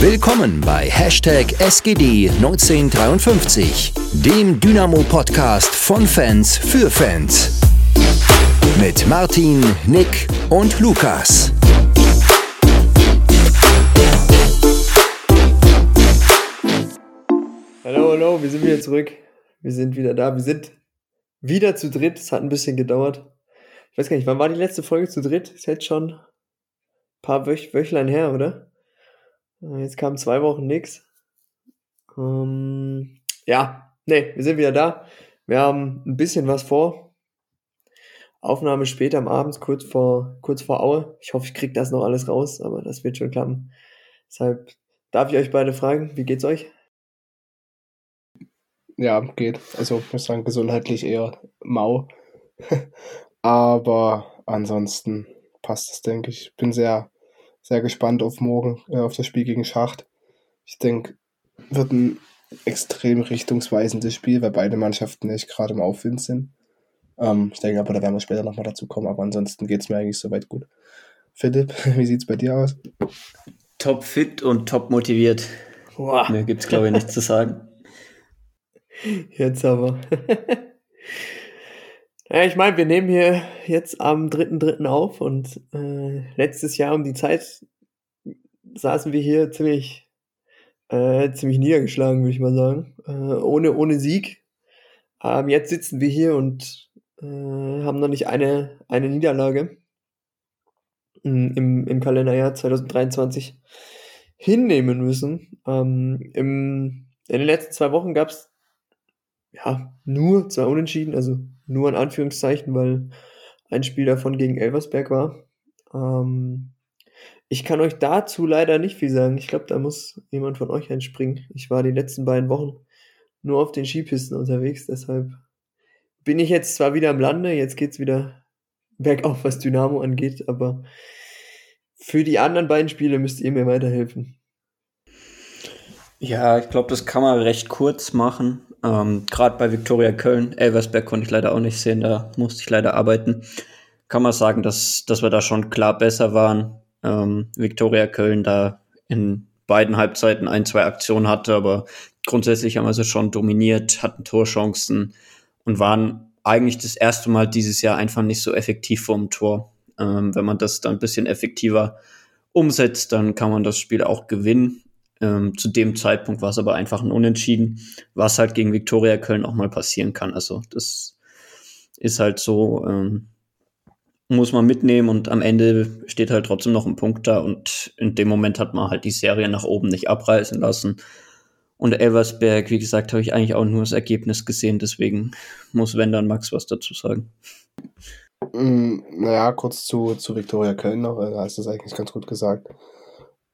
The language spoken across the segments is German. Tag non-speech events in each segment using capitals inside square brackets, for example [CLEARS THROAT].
Willkommen bei Hashtag SGD1953, dem Dynamo-Podcast von Fans für Fans. Mit Martin, Nick und Lukas. Hallo, hallo, wir sind wieder zurück. Wir sind wieder da. Wir sind wieder zu dritt. Es hat ein bisschen gedauert. Ich weiß gar nicht, wann war die letzte Folge zu dritt? Ist jetzt schon ein paar Wöch Wöchlein her, oder? Äh, Jetzt kamen zwei Wochen nix. Ähm, ja, nee, wir sind wieder da. Wir haben ein bisschen was vor. Aufnahme später am Abend, kurz vor, kurz vor Aue. Ich hoffe, ich krieg das noch alles raus, aber das wird schon klappen. Deshalb darf ich euch beide fragen, wie geht's euch? Ja, geht. Also ich muss sagen, gesundheitlich eher mau. [LAUGHS] Aber ansonsten passt es, denke ich. Bin sehr, sehr gespannt auf morgen, äh, auf das Spiel gegen Schacht. Ich denke, wird ein extrem richtungsweisendes Spiel, weil beide Mannschaften nicht gerade im Aufwind sind. Ähm, ich denke aber, da werden wir später nochmal dazu kommen. Aber ansonsten geht es mir eigentlich soweit gut. Philipp, [LAUGHS] wie sieht es bei dir aus? Top fit und top motiviert. Boah, Mehr gibt's glaube ich nichts zu sagen. jetzt aber. [LAUGHS] ja, ich meine, wir nehmen hier jetzt am 3.3. auf und äh, letztes Jahr um die Zeit saßen wir hier ziemlich, äh, ziemlich niedergeschlagen, würde ich mal sagen. Äh, ohne, ohne Sieg. Ähm, jetzt sitzen wir hier und äh, haben noch nicht eine, eine Niederlage mm, im, im Kalenderjahr 2023 hinnehmen müssen. Ähm, im, in den letzten zwei Wochen gab es ja nur zwei Unentschieden, also nur in Anführungszeichen, weil ein Spiel davon gegen Elversberg war. Ähm, ich kann euch dazu leider nicht viel sagen. Ich glaube, da muss jemand von euch einspringen. Ich war die letzten beiden Wochen nur auf den Skipisten unterwegs, deshalb bin ich jetzt zwar wieder im Lande, jetzt geht's wieder bergauf, was Dynamo angeht, aber für die anderen beiden Spiele müsst ihr mir weiterhelfen. Ja, ich glaube, das kann man recht kurz machen. Ähm, Gerade bei Viktoria Köln, Elversberg konnte ich leider auch nicht sehen, da musste ich leider arbeiten. Kann man sagen, dass, dass wir da schon klar besser waren. Ähm, Viktoria Köln da in beiden Halbzeiten ein, zwei Aktionen hatte, aber grundsätzlich haben wir sie schon dominiert, hatten Torchancen und waren eigentlich das erste Mal dieses Jahr einfach nicht so effektiv vorm Tor. Ähm, wenn man das dann ein bisschen effektiver umsetzt, dann kann man das Spiel auch gewinnen. Ähm, zu dem Zeitpunkt war es aber einfach ein Unentschieden, was halt gegen Viktoria Köln auch mal passieren kann. Also das ist halt so, ähm, muss man mitnehmen und am Ende steht halt trotzdem noch ein Punkt da und in dem Moment hat man halt die Serie nach oben nicht abreißen lassen. Und Elversberg, wie gesagt, habe ich eigentlich auch nur das Ergebnis gesehen, deswegen muss wenn dann Max was dazu sagen. Mm, naja, kurz zu, zu Viktoria Köln noch, äh, da hast du es eigentlich ganz gut gesagt.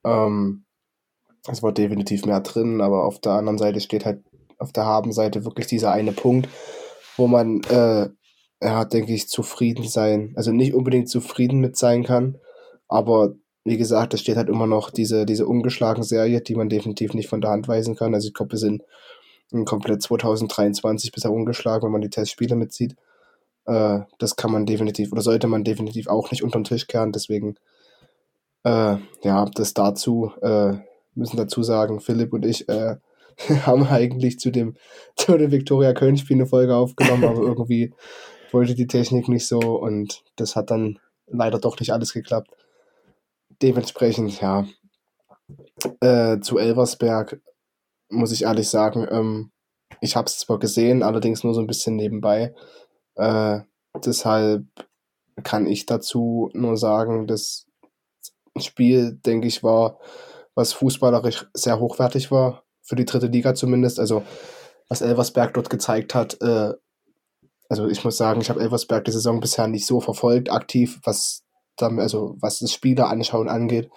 Ähm, es war definitiv mehr drin, aber auf der anderen Seite steht halt auf der Habenseite wirklich dieser eine Punkt, wo man, äh, ja, denke ich, zufrieden sein, also nicht unbedingt zufrieden mit sein kann, aber wie gesagt, es steht halt immer noch diese, diese ungeschlagene Serie, die man definitiv nicht von der Hand weisen kann. Also ich glaube, wir sind in komplett 2023 bisher ungeschlagen, wenn man die Testspiele mitzieht. Äh, das kann man definitiv, oder sollte man definitiv auch nicht unter den Tisch kehren, deswegen, äh, ja, das dazu, äh, müssen dazu sagen, Philipp und ich äh, [LAUGHS] haben eigentlich zu dem, [LAUGHS] zu dem Viktoria Köln-Spiel eine Folge aufgenommen, aber [LAUGHS] irgendwie wollte die Technik nicht so und das hat dann leider doch nicht alles geklappt. Dementsprechend, ja, äh, zu Elversberg muss ich ehrlich sagen, ähm, ich habe es zwar gesehen, allerdings nur so ein bisschen nebenbei. Äh, deshalb kann ich dazu nur sagen, das Spiel, denke ich, war, was fußballerisch sehr hochwertig war, für die dritte Liga zumindest. Also, was Elversberg dort gezeigt hat, äh, also ich muss sagen, ich habe Elversberg die Saison bisher nicht so verfolgt, aktiv, was dann, also was das Spieler anschauen angeht.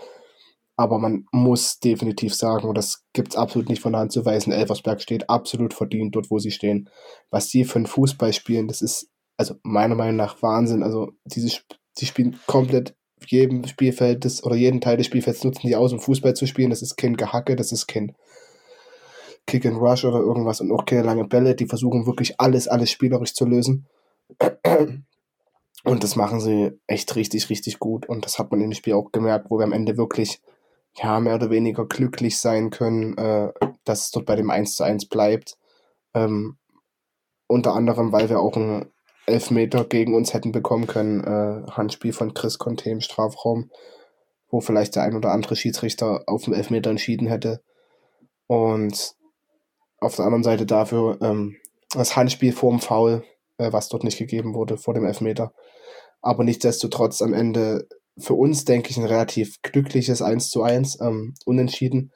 Aber man muss definitiv sagen, und das gibt es absolut nicht von der Hand zu weisen, Elversberg steht absolut verdient dort, wo sie stehen. Was sie für einen Fußball spielen, das ist also meiner Meinung nach Wahnsinn. Also diese, die spielen komplett jedem Spielfeld des, oder jeden Teil des Spielfelds nutzen die aus, um Fußball zu spielen. Das ist kein Gehacke, das ist kein Kick and Rush oder irgendwas und auch keine lange Bälle. Die versuchen wirklich alles, alles spielerisch zu lösen. Und das machen sie echt richtig, richtig gut. Und das hat man in dem Spiel auch gemerkt, wo wir am Ende wirklich ja, mehr oder weniger glücklich sein können, äh, dass es dort bei dem 1 zu 1 bleibt. Ähm, unter anderem, weil wir auch einen Elfmeter gegen uns hätten bekommen können, äh, Handspiel von Chris Conte im Strafraum, wo vielleicht der ein oder andere Schiedsrichter auf dem Elfmeter entschieden hätte. Und auf der anderen Seite dafür ähm, das Handspiel vorm Foul, äh, was dort nicht gegeben wurde, vor dem Elfmeter. Aber nichtsdestotrotz am Ende für uns, denke ich, ein relativ glückliches 1 zu 1, ähm, unentschieden,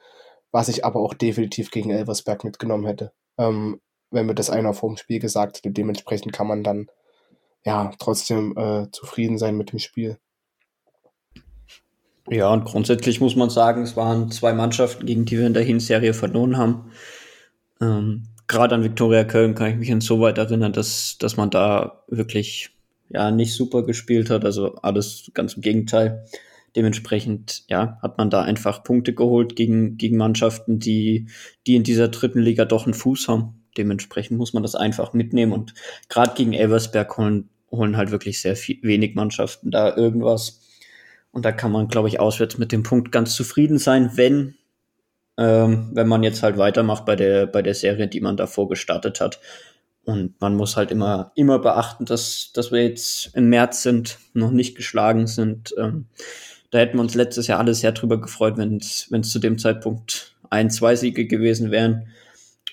was ich aber auch definitiv gegen Elversberg mitgenommen hätte. Ähm, wenn mir das einer vor dem Spiel gesagt hätte, dementsprechend kann man dann ja trotzdem äh, zufrieden sein mit dem Spiel. Ja, und grundsätzlich muss man sagen, es waren zwei Mannschaften, gegen die wir in der Hinserie verloren haben. Ähm, Gerade an Viktoria Köln kann ich mich insoweit erinnern, dass, dass man da wirklich ja nicht super gespielt hat. Also alles ganz im Gegenteil. Dementsprechend, ja, hat man da einfach Punkte geholt gegen, gegen Mannschaften, die, die in dieser dritten Liga doch einen Fuß haben. Dementsprechend muss man das einfach mitnehmen und gerade gegen Elversberg holen, holen halt wirklich sehr viel, wenig Mannschaften da irgendwas. Und da kann man, glaube ich, auswärts mit dem Punkt ganz zufrieden sein, wenn, ähm, wenn man jetzt halt weitermacht bei der, bei der Serie, die man davor gestartet hat. Und man muss halt immer, immer beachten, dass, dass wir jetzt im März sind, noch nicht geschlagen sind. Ähm, da hätten wir uns letztes Jahr alle sehr drüber gefreut, wenn es zu dem Zeitpunkt ein, zwei Siege gewesen wären.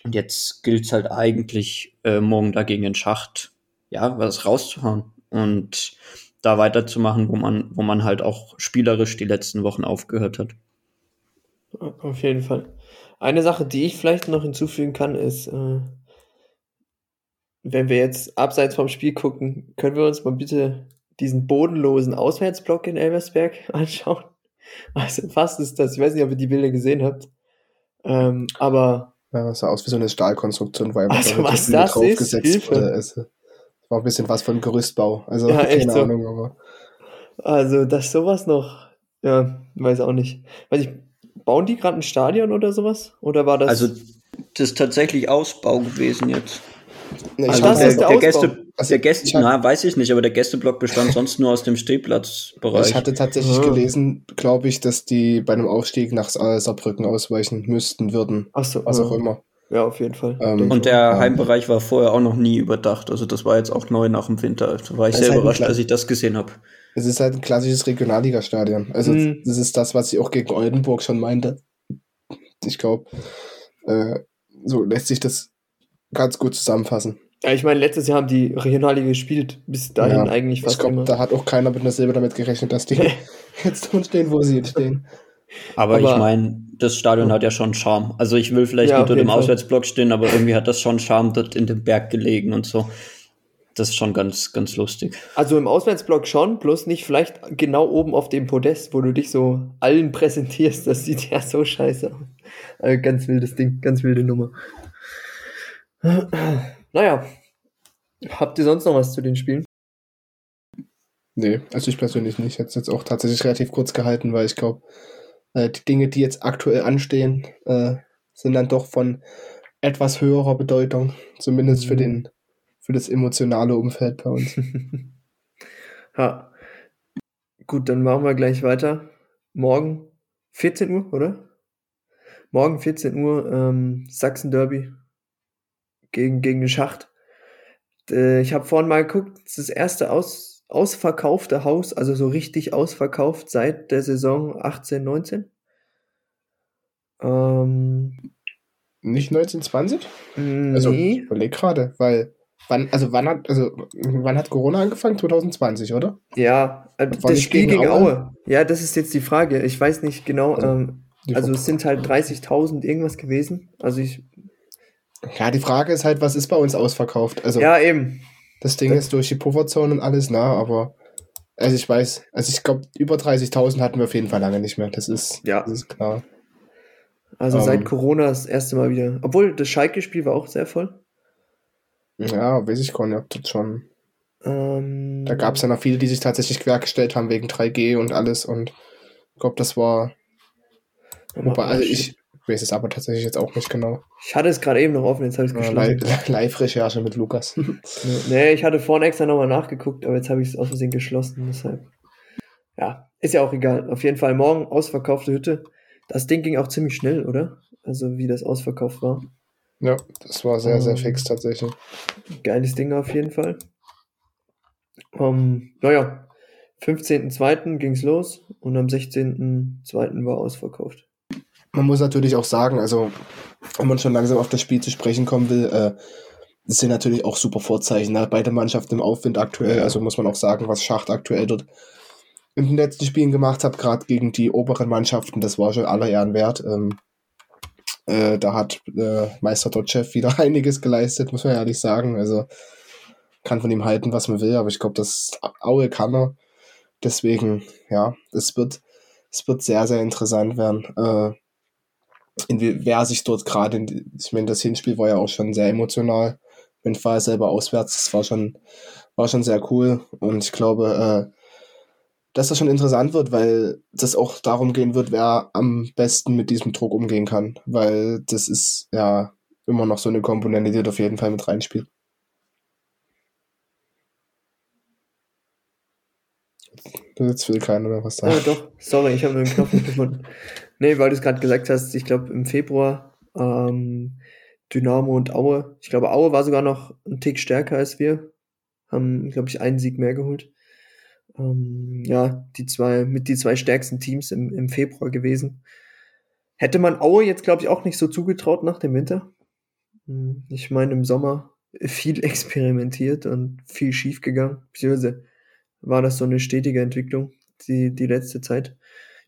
Und jetzt gilt es halt eigentlich äh, morgen dagegen in Schacht, ja, was rauszuhauen und da weiterzumachen, wo man, wo man halt auch spielerisch die letzten Wochen aufgehört hat. Auf jeden Fall. Eine Sache, die ich vielleicht noch hinzufügen kann, ist, äh, wenn wir jetzt abseits vom Spiel gucken, können wir uns mal bitte diesen bodenlosen Auswärtsblock in Elversberg [LAUGHS] anschauen. Also was ist das? Ich weiß nicht, ob ihr die Bilder gesehen habt. Ähm, aber. Ja, das sah aus wie so eine Stahlkonstruktion, weil also, da was das draufgesetzt ist, wurde. Es war ein bisschen was von Gerüstbau. Also ja, keine so. Ahnung, aber. Also, dass sowas noch, ja, weiß auch nicht. Weiß ich, bauen die gerade ein Stadion oder sowas? Oder war das. Also, das ist tatsächlich Ausbau gewesen jetzt. Nee, also das der, ist der, der Gäste, also der Gäste, hatte, na, weiß ich nicht, aber der Gästeblock bestand sonst nur aus dem Stehplatzbereich. Ich hatte tatsächlich ah. gelesen, glaube ich, dass die bei einem Aufstieg nach Saarbrücken ausweichen müssten, würden. Ach so, was auch immer. Ja, auf jeden Fall. Ähm, und der ähm, Heimbereich war vorher auch noch nie überdacht. Also das war jetzt auch neu nach dem Winter. Da war ich sehr halt überrascht, als ich das gesehen habe. Es ist halt ein klassisches Regionalligastadion. Also mhm. das ist das, was ich auch gegen Oldenburg schon meinte. Ich glaube, äh, so lässt sich das ganz gut zusammenfassen. Ja, ich meine, letztes Jahr haben die Regionalliga gespielt, bis dahin ja, eigentlich fast ich glaub, immer. Da hat auch keiner mit einer Silber damit gerechnet, dass die [LAUGHS] jetzt drin stehen, wo sie jetzt stehen. Aber, aber ich meine, das Stadion hat ja schon Charme. Also ich will vielleicht ja, nicht unter dem Auswärtsblock stehen, aber irgendwie hat das schon Charme dort in dem Berg gelegen und so. Das ist schon ganz, ganz lustig. Also im Auswärtsblock schon, bloß nicht vielleicht genau oben auf dem Podest, wo du dich so allen präsentierst. Das sieht ja so scheiße aus. Also ganz wildes Ding, ganz wilde Nummer. Naja, habt ihr sonst noch was zu den Spielen? Nee, also ich persönlich nicht. Ich hätte es jetzt auch tatsächlich relativ kurz gehalten, weil ich glaube, äh, die Dinge, die jetzt aktuell anstehen, äh, sind dann doch von etwas höherer Bedeutung, zumindest mhm. für den für das emotionale Umfeld bei uns. [LAUGHS] ja. Gut, dann machen wir gleich weiter. Morgen 14 Uhr, oder? Morgen 14 Uhr ähm, Sachsen Derby gegen, gegen den Schacht. Äh, ich habe vorhin mal geguckt, das ist das erste aus, ausverkaufte Haus, also so richtig ausverkauft seit der Saison 18, 19. Ähm, Nicht 1920? Nee. Also ich überlege gerade, weil wann, also wann hat, also wann hat Corona angefangen? 2020, oder? Ja, äh, das Spiel gegen, gegen Aue? Aue? Ja, das ist jetzt die Frage. Ich weiß nicht genau. Also, ähm, also es sind halt 30.000 irgendwas gewesen. Also ich ja, die Frage ist halt, was ist bei uns ausverkauft? Also, ja, eben. Das Ding das ist durch die Pufferzone und alles, na, aber also ich weiß, also ich glaube, über 30.000 hatten wir auf jeden Fall lange nicht mehr. Das ist, ja. das ist klar. Also um, seit ähm. Corona das erste Mal wieder. Obwohl, das Schalke-Spiel war auch sehr voll. Ja, weiß ich gar nicht, ob das schon. Ähm, da gab es ja noch viele, die sich tatsächlich quergestellt haben wegen 3G und alles und ich glaube, das war. Wobei, also ich, weiß es aber tatsächlich jetzt auch nicht genau. Ich hatte es gerade eben noch offen, jetzt habe ich es geschlossen. Live-Recherche mit Lukas. [LAUGHS] nee, ich hatte vorhin extra nochmal nachgeguckt, aber jetzt habe ich es aus Versehen geschlossen, deshalb. Ja, ist ja auch egal. Auf jeden Fall morgen ausverkaufte Hütte Das Ding ging auch ziemlich schnell, oder? Also wie das ausverkauft war. Ja, das war sehr, sehr Ähm, fix tatsächlich. Geiles Ding auf jeden Fall. Ähm, naja, 15.02. ging's los und am 16.02. war ausverkauft. Man muss natürlich auch sagen, also wenn man schon langsam auf das Spiel zu sprechen kommen will, äh, das sind natürlich auch super Vorzeichen. Ne? Beide Mannschaften im Aufwind aktuell, also muss man auch sagen, was Schacht aktuell dort in den letzten Spielen gemacht hat, gerade gegen die oberen Mannschaften, das war schon aller Ehren wert. Ähm, äh, da hat äh, Meister Dotchev wieder [LAUGHS] einiges geleistet, muss man ehrlich sagen. Also kann von ihm halten, was man will, aber ich glaube, das Aue kann er. Deswegen, ja, es wird, es wird sehr, sehr interessant werden. Äh, wer sich dort gerade, ich meine, das Hinspiel war ja auch schon sehr emotional. Wenn Fall selber auswärts, das war schon, war schon sehr cool. Und ich glaube, äh, dass das schon interessant wird, weil das auch darum gehen wird, wer am besten mit diesem Druck umgehen kann. Weil das ist ja immer noch so eine Komponente, die auf jeden Fall mit reinspielt. Jetzt will keiner mehr was sagen. doch, sorry, ich habe nur den Knopf nicht gefunden. [LAUGHS] Nee, weil du es gerade gesagt hast, ich glaube im Februar ähm, Dynamo und Aue. Ich glaube, Aue war sogar noch ein Tick stärker als wir. Haben, glaube ich, einen Sieg mehr geholt. Ähm, ja, die zwei, mit die zwei stärksten Teams im, im Februar gewesen. Hätte man Aue jetzt, glaube ich, auch nicht so zugetraut nach dem Winter. Hm, Ich meine, im Sommer [LAUGHS] viel experimentiert und viel schief gegangen. Beziehungsweise war das so eine stetige Entwicklung, die, die letzte Zeit.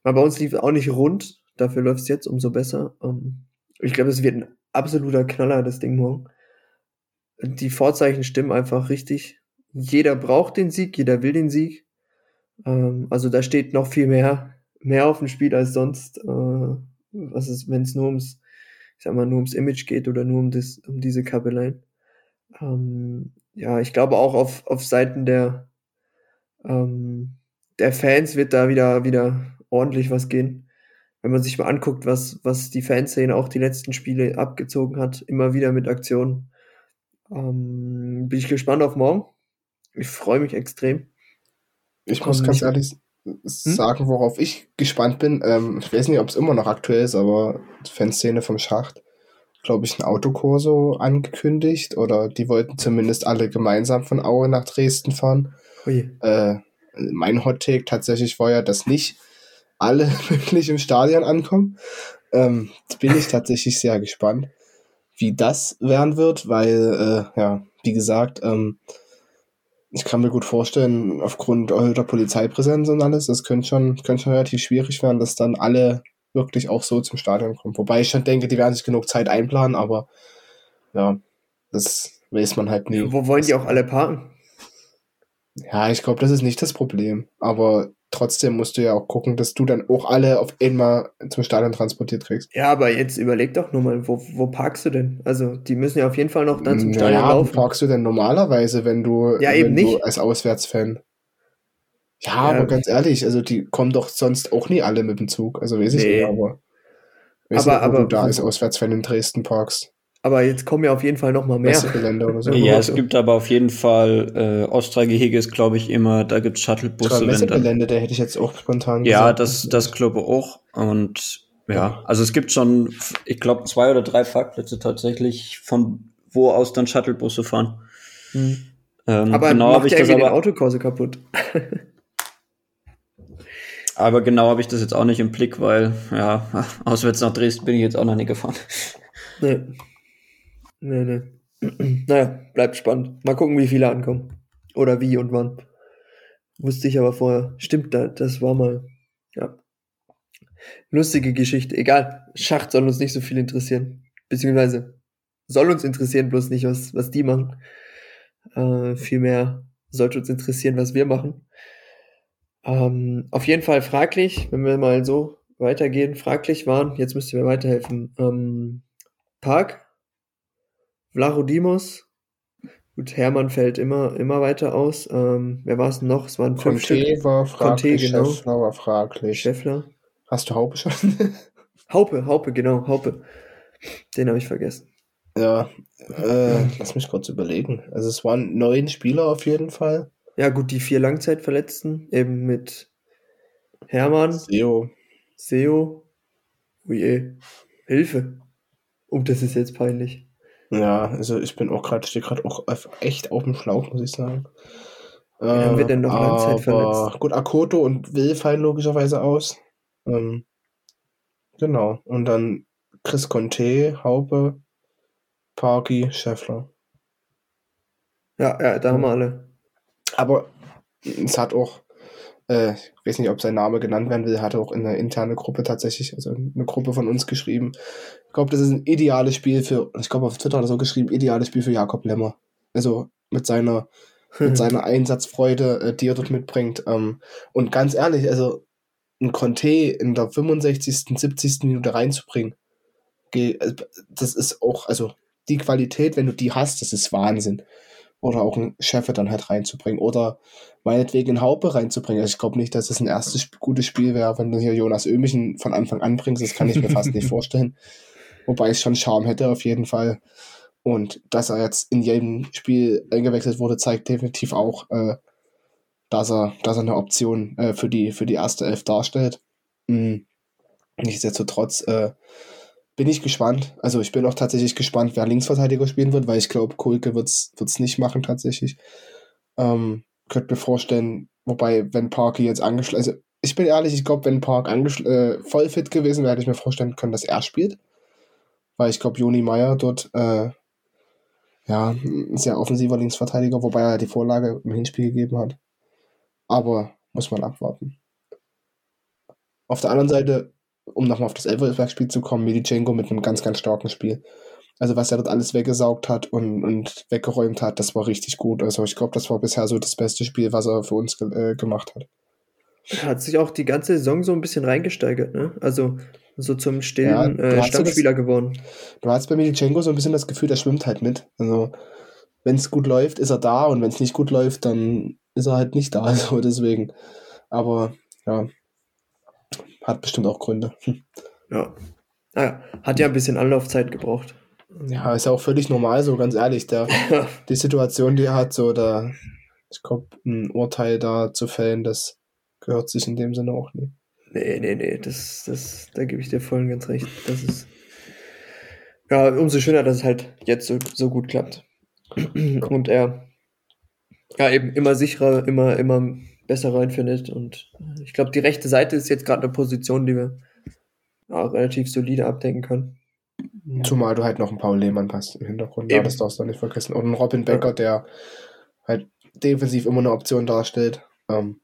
Aber bei uns lief auch nicht rund, dafür läuft es jetzt umso besser. Ähm, Ich glaube, es wird ein absoluter Knaller, das Ding morgen. Die Vorzeichen stimmen einfach richtig. Jeder braucht den Sieg, jeder will den Sieg. Ähm, Also da steht noch viel mehr, mehr auf dem Spiel als sonst. äh, Was ist, wenn es nur ums, ich sag mal, nur ums Image geht oder nur um das, um diese Kabeleien. Ähm, Ja, ich glaube auch auf, auf Seiten der, ähm, der Fans wird da wieder, wieder ordentlich was gehen. Wenn man sich mal anguckt, was, was die Fanszene auch die letzten Spiele abgezogen hat, immer wieder mit Aktionen. Ähm, bin ich gespannt auf morgen. Ich freue mich extrem. Ich muss Komm, ganz ehrlich sagen, worauf ich gespannt bin. Ähm, ich weiß nicht, ob es immer noch aktuell ist, aber die Fanszene vom Schacht, glaube ich, ein Autokorso angekündigt oder die wollten zumindest alle gemeinsam von Aue nach Dresden fahren. Äh, mein Hot Take tatsächlich war ja, dass nicht alle [LAUGHS] wirklich im Stadion ankommen. Ähm, bin ich tatsächlich sehr gespannt, wie das werden wird, weil, äh, ja, wie gesagt, ähm, ich kann mir gut vorstellen, aufgrund erhöhter Polizeipräsenz und alles, das könnte schon, könnte schon relativ schwierig werden, dass dann alle wirklich auch so zum Stadion kommen. Wobei ich schon denke, die werden sich genug Zeit einplanen, aber ja, das weiß man halt nie. Wo wollen die auch alle parken? Ja, ich glaube, das ist nicht das Problem. Aber trotzdem musst du ja auch gucken, dass du dann auch alle auf einmal zum Stadion transportiert kriegst. Ja, aber jetzt überleg doch nur mal, wo, wo parkst du denn? Also, die müssen ja auf jeden Fall noch dann zum Naja, Stadion wo laufen. parkst du denn normalerweise, wenn du, Ja, wenn eben du nicht. als Auswärtsfan? Ja, Ja. aber ganz ehrlich, also die kommen doch sonst auch nie alle mit dem Zug. Also weiß ich Nee. nicht, aber weiß Aber- nicht, wo aber- du da als Auswärtsfan in Dresden parkst. Aber jetzt kommen ja auf jeden Fall noch mal mehr. Messegelände oder so. Ja, es gibt aber auf jeden Fall, äh, Ostra-Gehege ist, glaube ich, immer, da gibt es Shuttlebusse. Messegelände, der hätte ich jetzt auch spontan Ja, gesagt. das, das glaube ich auch. Und ja, also es gibt schon, ich glaube, zwei oder drei Parkplätze tatsächlich, von wo aus dann Shuttlebusse fahren. Hm. Ähm, Aber genau habe ich das aber, Autokurse kaputt. aber genau habe ich das jetzt auch nicht im Blick, weil ja, auswärts nach Dresden bin ich jetzt auch noch nie gefahren. Nee. Nee, nee. [CLEARS THROAT] naja, bleibt spannend. Mal gucken, wie viele ankommen. Oder wie und wann. Wusste ich aber vorher. Stimmt, da, das war mal. Ja. Lustige Geschichte. Egal. Schacht soll uns nicht so viel interessieren. Beziehungsweise soll uns interessieren, bloß nicht, was, was die machen. Äh, vielmehr sollte uns interessieren, was wir machen. Ähm, auf jeden Fall fraglich, wenn wir mal so weitergehen, fraglich waren, jetzt müsst ihr mir weiterhelfen. Ähm, Park, Vlachodimos, gut, Hermann fällt immer, immer weiter aus. Ähm, wer war es noch? Es waren fünf Conte Stück. war fraglich, Conte, genau. Schäffler war fraglich. Scheffler. Hast du Haube schon? [LAUGHS] Haupe, Haupe, genau, Haupe. Den habe ich vergessen. Ja, äh, lass mich kurz überlegen. Also es waren neun Spieler auf jeden Fall. Ja, gut, die vier Langzeitverletzten, eben mit Hermann, Seo, Seo, Oh je. Hilfe. Oh, das ist jetzt peinlich. Ja, also ich bin auch gerade, stehe gerade auch echt auf dem Schlauch, muss ich sagen. Wen haben wir denn noch aber, Langzeit verletzt? Gut, Akoto und Will fallen logischerweise aus. Ähm, genau. Und dann Chris Conte, Haupe, Parky, Scheffler. Ja, ja, da haben wir alle. Aber es hat auch, äh, ich weiß nicht, ob sein Name genannt werden will, hat auch in eine interne Gruppe tatsächlich, also eine Gruppe von uns geschrieben. Ich glaube, das ist ein ideales Spiel für, ich glaube auf Twitter hat er so geschrieben, ideales Spiel für Jakob Lemmer. Also mit seiner, [LAUGHS] mit seiner Einsatzfreude, äh, die er dort mitbringt. Ähm, und ganz ehrlich, also ein Conte in der 65., 70. Minute reinzubringen, ge- äh, das ist auch, also die Qualität, wenn du die hast, das ist Wahnsinn. Oder auch einen Scheffe dann halt reinzubringen. Oder meinetwegen einen Haupe reinzubringen. Also ich glaube nicht, dass es ein erstes gutes Spiel wäre, wenn du hier Jonas Ömichen von Anfang an bringst. Das kann ich mir fast nicht [LAUGHS] vorstellen. Wobei es schon Charme hätte auf jeden Fall. Und dass er jetzt in jedem Spiel eingewechselt wurde, zeigt definitiv auch, äh, dass er, dass er eine Option äh, für, die, für die erste Elf darstellt. Mhm. Nichtsdestotrotz äh, bin ich gespannt. Also ich bin auch tatsächlich gespannt, wer Linksverteidiger spielen wird, weil ich glaube, Kulke wird es nicht machen tatsächlich. Ähm, könnte mir vorstellen, wobei, wenn Parky jetzt angeschlossen, also ich bin ehrlich, ich glaube, wenn Park äh, voll fit gewesen wäre, hätte ich mir vorstellen können, dass er spielt. Weil ich glaube, Joni Meyer dort äh, ja, ein sehr offensiver Linksverteidiger, wobei er die Vorlage im Hinspiel gegeben hat. Aber muss man abwarten. Auf der anderen Seite, um nochmal auf das Elversberg-Spiel zu kommen, Medichenko mit einem ganz, ganz starken Spiel. Also was er dort alles weggesaugt hat und, und weggeräumt hat, das war richtig gut. Also ich glaube, das war bisher so das beste Spiel, was er für uns ge äh, gemacht hat. Er hat sich auch die ganze Saison so ein bisschen reingesteigert, ne? Also so zum stillen Ja, äh, das- Stammspieler geworden. Du hast bei Medichenko so ein bisschen das Gefühl, der schwimmt halt mit. Also wenn es gut läuft, ist er da und wenn es nicht gut läuft, dann ist er halt nicht da. [LAUGHS] Also deswegen. Aber ja, hat bestimmt auch Gründe. Hm. Ja. Naja, hat ja ein bisschen Anlaufzeit gebraucht. Ja, ist ja auch völlig normal, so ganz ehrlich. Der, [LAUGHS] die Situation, die er hat, so da, ich glaube, ein Urteil da zu fällen, das gehört sich in dem Sinne auch nicht. Nee, nee, nee, das, das, da gebe ich dir voll und ganz recht. Das ist. Ja, umso schöner, dass es halt jetzt so, so gut klappt. [CLEARS THROAT] Und er ja eben immer sicherer, immer, immer besser reinfindet. Und äh, ich glaube, die rechte Seite ist jetzt gerade eine Position, die wir ja, relativ solide abdecken können. Zumal du halt noch einen Paul Lehmann hast im Hintergrund. Ja, Eben. das darfst du nicht vergessen. Und einen Robin Becker, der halt defensiv immer eine Option darstellt. Ähm,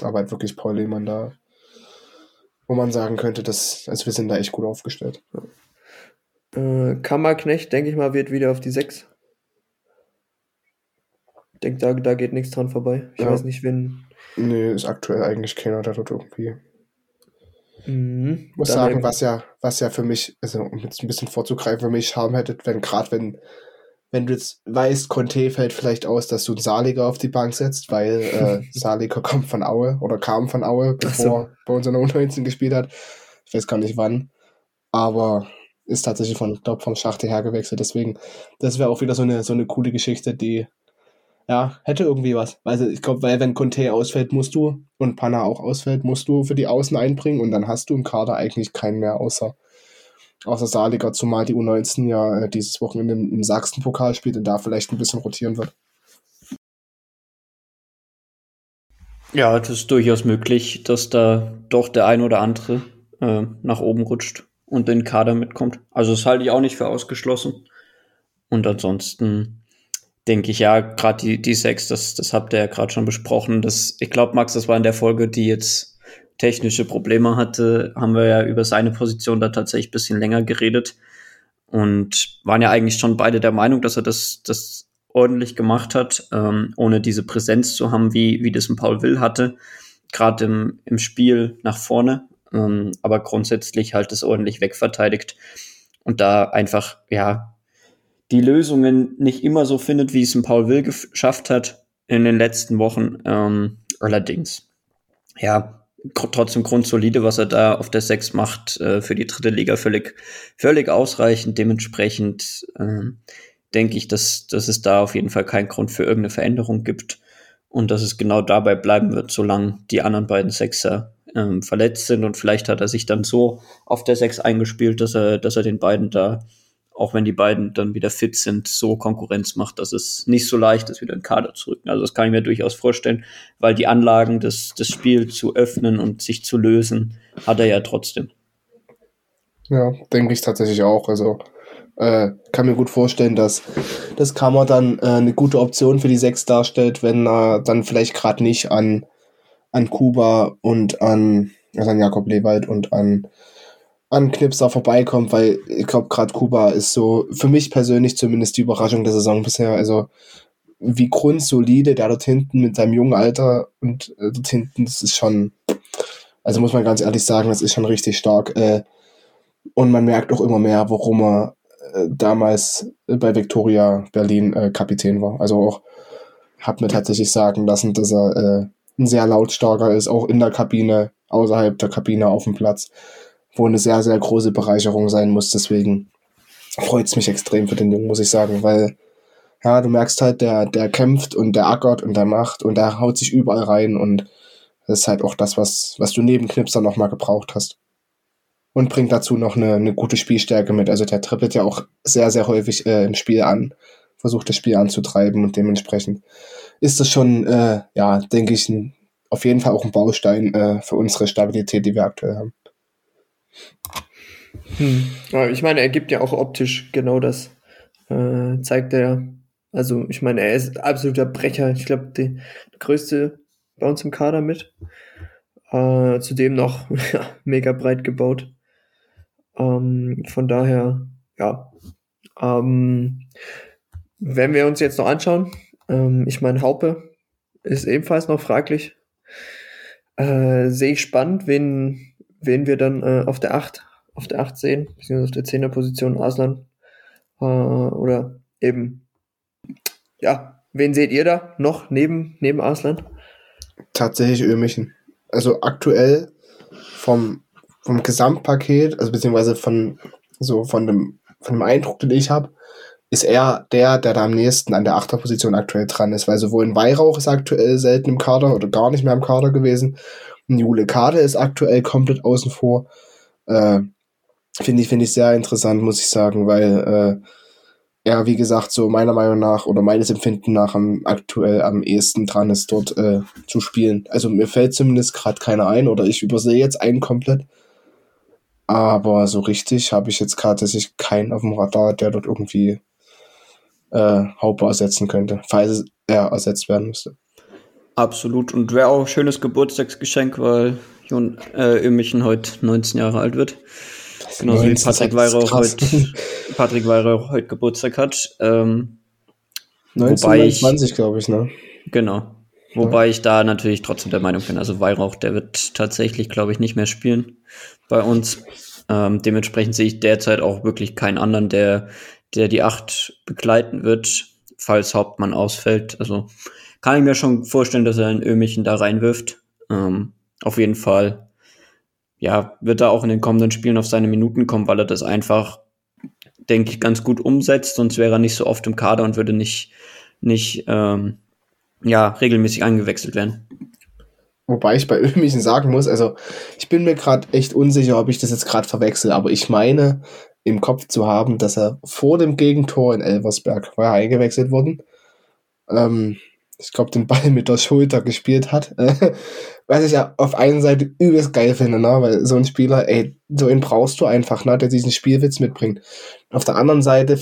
aber halt wirklich Paul Lehmann da, wo man sagen könnte, dass, also wir sind da echt gut aufgestellt. Äh, Kammerknecht, denke ich mal, wird wieder auf die 6. Denke, da, da geht nichts dran vorbei. Ich Ja. weiß nicht, wen. Nee, ist aktuell eigentlich keiner, der dort irgendwie. Mhm, muss sagen, was ja, was ja für mich, also um jetzt ein bisschen vorzugreifen, für mich Charme hätte, wenn gerade wenn, wenn du jetzt weißt, Conte fällt vielleicht aus, dass du einen Saliger auf die Bank setzt, weil äh, [LAUGHS] Saliger kommt von Aue oder kam von Aue, so. bevor er bei uns in der U19 gespielt hat. Ich weiß gar nicht wann. Aber ist tatsächlich von, glaub, vom Schachte her gewechselt. Deswegen, das wäre auch wieder so eine, so eine coole Geschichte, die ja, hätte irgendwie was. Also ich glaube, weil wenn Conte ausfällt, musst du und Panna auch ausfällt, musst du für die Außen einbringen und dann hast du im Kader eigentlich keinen mehr außer außer Saliger, zumal die U19 ja äh, dieses Wochenende im, Sachsen-Pokal spielt und da vielleicht ein bisschen rotieren wird. Ja, das ist durchaus möglich, dass da doch der ein oder andere äh, nach oben rutscht und in den Kader mitkommt. Also das halte ich auch nicht für ausgeschlossen. Und ansonsten denke ich ja, gerade die, die sechs, das, das habt ihr ja gerade schon besprochen. Das, ich glaube, Max, das war in der Folge, die jetzt technische Probleme hatte, haben wir ja über seine Position da tatsächlich ein bisschen länger geredet und waren ja eigentlich schon beide der Meinung, dass er das, das ordentlich gemacht hat, ähm, ohne diese Präsenz zu haben, wie, wie das ein Paul Will hatte, gerade im, im Spiel nach vorne, ähm, aber grundsätzlich halt das ordentlich wegverteidigt und da einfach, ja, die Lösungen nicht immer so findet, wie es ein Paul Will geschafft hat in den letzten Wochen. Ähm, allerdings, ja, trotzdem grundsolide, was er da auf der 6 macht, äh, für die dritte Liga völlig, völlig ausreichend. Dementsprechend ähm, denke ich, dass, dass es da auf jeden Fall keinen Grund für irgendeine Veränderung gibt und dass es genau dabei bleiben wird, solange die anderen beiden Sechser ähm, verletzt sind und vielleicht hat er sich dann so auf der 6 eingespielt, dass er, dass er den beiden da, auch wenn die beiden dann wieder fit sind, so Konkurrenz macht, dass es nicht so leicht ist, wieder in den Kader zu rücken. Also das kann ich mir durchaus vorstellen, weil die Anlagen, das, das Spiel zu öffnen und sich zu lösen, hat er ja trotzdem. Ja, denke ich tatsächlich auch. Also äh, kann mir gut vorstellen, dass das Kammer dann äh, eine gute Option für die Sechs darstellt, wenn er dann vielleicht gerade nicht an, an Kuba und an, also an Jakob Lewald und an, an Knipser vorbeikommt, weil ich glaube, gerade Kuba ist so für mich persönlich zumindest die Überraschung der Saison bisher. Also wie grundsolide der dort hinten mit seinem jungen Alter und äh, dort hinten, das ist schon, also muss man ganz ehrlich sagen, das ist schon richtig stark. Äh, und man merkt auch immer mehr, warum er äh, damals bei Victoria Berlin äh, Kapitän war. Also auch hat mir tatsächlich sagen lassen, dass er äh, ein sehr lautstarker ist, auch in der Kabine, außerhalb der Kabine auf dem Platz, wo eine sehr, sehr große Bereicherung sein muss. Deswegen freut es mich extrem für den Jungen, muss ich sagen, weil ja, du merkst halt, der, der kämpft und der ackert und der macht und der haut sich überall rein und das ist halt auch das, was, was du neben Knipser nochmal gebraucht hast und bringt dazu noch eine, eine gute Spielstärke mit. Also der trippelt ja auch sehr, sehr häufig äh, im Spiel an, versucht das Spiel anzutreiben und dementsprechend ist das schon, äh, ja, denke ich, ein, auf jeden Fall auch ein Baustein äh, für unsere Stabilität, die wir aktuell haben. Hm. Ja, ich meine, er gibt ja auch optisch genau das. Äh, zeigt er. Also, ich meine, er ist absoluter Brecher. Ich glaube, der größte bei uns im Kader mit. Äh, zudem noch [LAUGHS] mega breit gebaut. Ähm, von daher, ja. Ähm, wenn wir uns jetzt noch anschauen, ähm, ich meine, Haupe ist ebenfalls noch fraglich. Äh, Sehe ich spannend, wen, wen wir dann äh, auf der 8, auf der 8 sehen, beziehungsweise auf der 10er Position Aslan. Äh, oder eben, ja, wen seht ihr da noch neben, neben Aslan? Tatsächlich Ömichen. Also aktuell vom vom Gesamtpaket, also beziehungsweise von so von dem, von dem Eindruck, den ich habe, ist er der, der da am nächsten an der Achterposition aktuell dran ist, weil sowohl ein Weihrauch ist aktuell selten im Kader oder gar nicht mehr im Kader gewesen. Jule Kade ist aktuell komplett außen vor. Äh, finde ich, finde ich sehr interessant, muss ich sagen, weil äh, er, wie gesagt, so meiner Meinung nach oder meines Empfinden nach am, aktuell am ehesten dran ist, dort äh, zu spielen. Also mir fällt zumindest gerade keiner ein oder ich übersehe jetzt einen komplett. Aber so richtig habe ich jetzt gerade tatsächlich keinen auf dem Radar, der dort irgendwie äh, Haupe ersetzen könnte, falls er ersetzt werden müsste. Absolut. Und wäre auch ein schönes Geburtstagsgeschenk, weil Jon äh, Ömichen heute 19 Jahre alt wird. Genauso wie Patrick Weihrauch heute, Patrick Weihrauch heute Geburtstag hat. Ähm, 1920, glaube ich, ne? Genau. Wobei ich da natürlich trotzdem der Meinung bin, also Weihrauch, der wird tatsächlich, glaube ich, nicht mehr spielen bei uns. Ähm, dementsprechend sehe ich derzeit auch wirklich keinen anderen, der, der die Acht begleiten wird, falls Hauptmann ausfällt. Also kann ich mir schon vorstellen, dass er ein Ömichen da reinwirft. Ähm, auf jeden Fall, ja, wird er auch in den kommenden Spielen auf seine Minuten kommen, weil er das einfach, denke ich, ganz gut umsetzt. Sonst wäre er nicht so oft im Kader und würde nicht, nicht ähm, ja, regelmäßig eingewechselt werden. Wobei ich bei Ömichen sagen muss, also ich bin mir gerade echt unsicher, ob ich das jetzt gerade verwechsel, aber ich meine im Kopf zu haben, dass er vor dem Gegentor in Elversberg war eingewechselt worden. Ähm, ich glaube, den Ball mit der Schulter gespielt hat. [LAUGHS] Was ich ja auf einen Seite übelst geil finde, ne? weil so ein Spieler, ey, so einen brauchst du einfach, ne? der diesen Spielwitz mitbringt. Auf der anderen Seite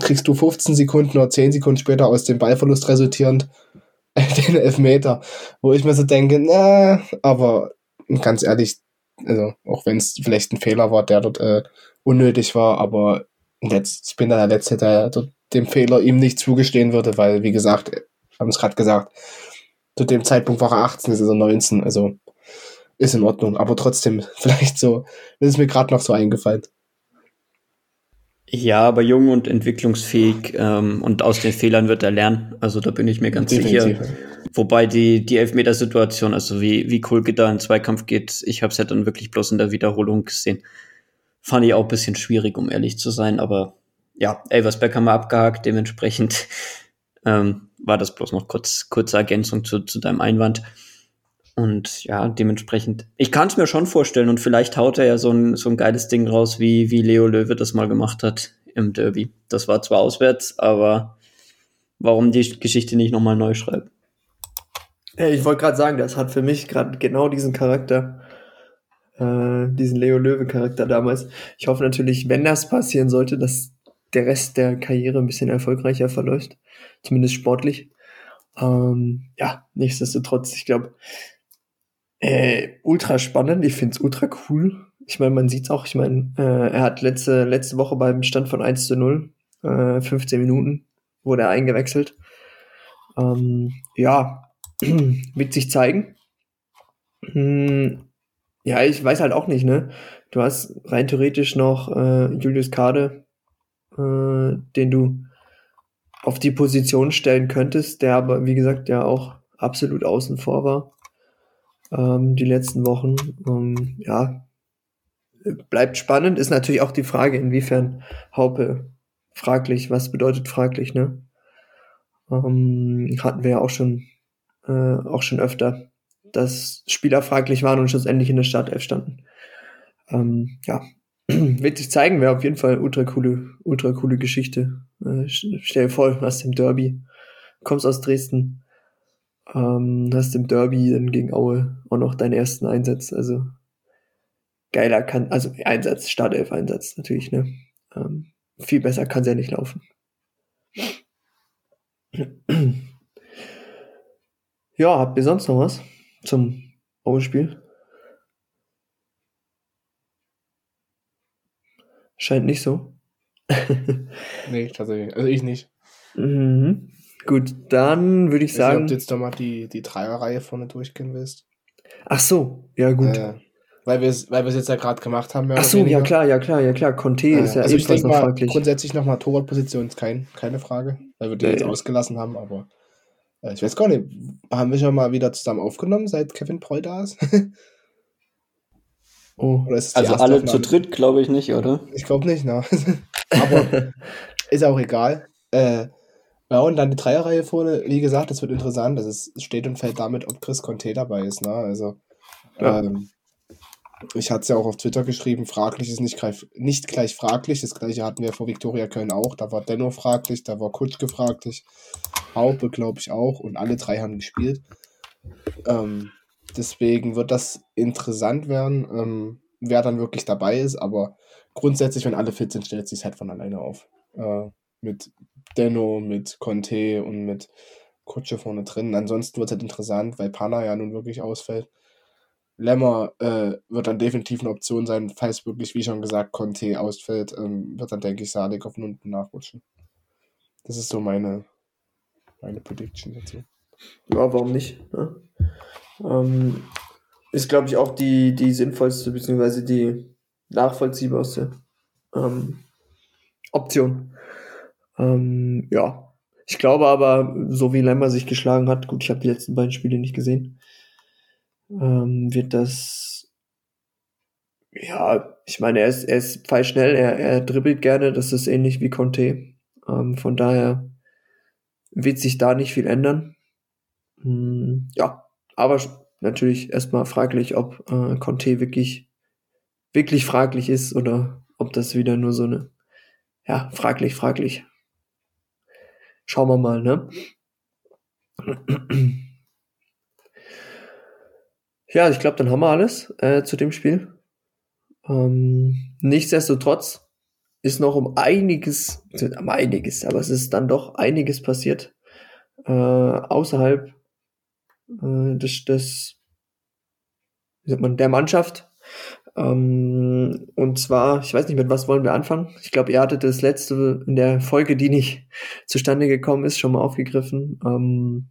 kriegst du 15 Sekunden oder 10 Sekunden später aus dem Ballverlust resultierend [LAUGHS] den Elfmeter, wo ich mir so denke, na, aber ganz ehrlich, also auch wenn es vielleicht ein Fehler war, der dort äh, unnötig war, aber jetzt, ich bin da der Letzte, der dort dem Fehler ihm nicht zugestehen würde, weil, wie gesagt, haben es gerade gesagt, zu dem Zeitpunkt war er 18, ist er 19, also ist in Ordnung, aber trotzdem, [LAUGHS] vielleicht so, das ist mir gerade noch so eingefallen. Ja, aber jung und entwicklungsfähig ähm, und aus den Fehlern wird er lernen. Also da bin ich mir ganz Definitiv. sicher. Wobei die, die Elfmetersituation, also wie, wie Kulke da in Zweikampf geht, ich habe es ja dann wirklich bloß in der Wiederholung gesehen. Fand ich auch ein bisschen schwierig, um ehrlich zu sein. Aber ja, Elversberg haben wir abgehakt. Dementsprechend [LAUGHS] ähm, war das bloß noch kurz, kurze Ergänzung zu, zu deinem Einwand. Und ja, dementsprechend, ich kann es mir schon vorstellen und vielleicht haut er ja so ein, so ein geiles Ding raus, wie, wie Leo Löwe das mal gemacht hat im Derby. Das war zwar auswärts, aber warum die Geschichte nicht nochmal neu schreiben? Ich wollte gerade sagen, das hat für mich gerade genau diesen Charakter, äh, diesen Leo Löwe-Charakter damals. Ich hoffe natürlich, wenn das passieren sollte, dass der Rest der Karriere ein bisschen erfolgreicher verläuft, zumindest sportlich. Ähm, ja, nichtsdestotrotz, ich glaube, äh, ultra spannend. Ich finde es ultra cool. Ich meine, man sieht's auch. Ich meine, äh, er hat letzte, letzte Woche beim Stand von 1 zu 0, äh, 15 Minuten, wurde er eingewechselt. Ähm, ja, [CLEARS THROAT] wird sich zeigen. Hm, ja, ich weiß halt auch nicht, ne? Du hast rein theoretisch noch äh, Julius Kade, äh, den du auf die Position stellen könntest, der aber, wie gesagt, ja auch absolut außen vor war ähm, die letzten Wochen. Ähm, ja, bleibt spannend. Ist natürlich auch die Frage, inwiefern Haupe fraglich, was bedeutet fraglich, ne? Ähm, hatten wir ja auch schon, äh, auch schon öfter, dass Spieler fraglich waren und schlussendlich in der Startelf standen. Ähm, ja, [CLEARS THROAT] wird sich zeigen, wäre auf jeden Fall ultra coole, ultra coole Geschichte. Äh, stell dir vor, hast im Derby, kommst aus Dresden, ähm, hast im Derby dann gegen Aue auch noch deinen ersten Einsatz. Also geiler kann, also Einsatz, Startelf-Einsatz natürlich, ne? Ähm, viel besser kann es ja nicht laufen. [CLEARS THROAT] Ja, habt ihr sonst noch was zum Aue-Spiel? Scheint nicht so. [LAUGHS] nee, tatsächlich. Also ich nicht. Mhm. Gut, dann würde ich sagen. Ich ob du jetzt doch mal die, die Dreierreihe vorne durchgehen willst. Ach so, ja gut. Äh, weil wir es weil jetzt ja gerade gemacht haben. Ach so, ja klar, ja klar, ja klar. Conte äh, ist ja also ich denke mal, fraglich. grundsätzlich nochmal Torwartposition ist kein, keine Frage, weil wir die äh, jetzt ausgelassen haben, aber äh, ich weiß gar nicht, haben wir schon mal wieder zusammen aufgenommen, seit Kevin Preu da ist? [LAUGHS] oh. also alle zu dritt glaube ich nicht, oder? Ich glaube nicht, ne? [LAUGHS] aber ist auch egal. Äh, ja, und dann die Dreierreihe vorne, wie gesagt, das wird interessant. Das ist, steht und fällt damit, ob Chris Conte dabei ist. Ne? Also, ja. ähm, ich hatte es ja auch auf Twitter geschrieben, fraglich ist nicht, greif, nicht gleich fraglich. Das gleiche hatten wir vor Viktoria Köln auch. Da war Denno fraglich, da war Kutschke fraglich, Haupe, glaube ich, auch. Und alle drei haben gespielt. Ähm, deswegen wird das interessant werden, ähm, wer dann wirklich dabei ist. Aber grundsätzlich, wenn alle fit sind, stellt sich halt von alleine auf. Äh, mit Denno, mit Conte und mit Kutsche vorne drin. Ansonsten wird es halt interessant, weil Pana ja nun wirklich ausfällt. Lemmer äh, wird dann definitiv eine Option sein, falls wirklich, wie schon gesagt, Conte ausfällt, ähm, wird dann, denke ich, Sadek auf unten nachrutschen. Das ist so meine, meine Prediction dazu. Ja, warum nicht? Ja. Ähm, ist, glaube ich, auch die, die sinnvollste, beziehungsweise die nachvollziehbarste ähm, Option. Ähm, ja, ich glaube aber, so wie Lemmer sich geschlagen hat, gut, ich habe die letzten beiden Spiele nicht gesehen, ähm, wird das, ja, ich meine, er ist, er ist pfeilschnell, er, er dribbelt gerne, das ist ähnlich wie Conte. Ähm, von daher wird sich da nicht viel ändern. Hm, ja, aber natürlich erstmal fraglich, ob äh, Conte wirklich, wirklich fraglich ist oder ob das wieder nur so eine, ja, fraglich, fraglich Schauen wir mal, ne? Ja, ich glaube, dann haben wir alles äh, zu dem Spiel. Ähm, nichtsdestotrotz ist noch um einiges, um einiges, aber es ist dann doch einiges passiert äh, außerhalb äh, des, des, wie sagt man, der Mannschaft. Ähm, und zwar, ich weiß nicht, mit was wollen wir anfangen? Ich glaube, ihr hattet das letzte in der Folge, die nicht [LAUGHS] zustande gekommen ist, schon mal aufgegriffen, ähm,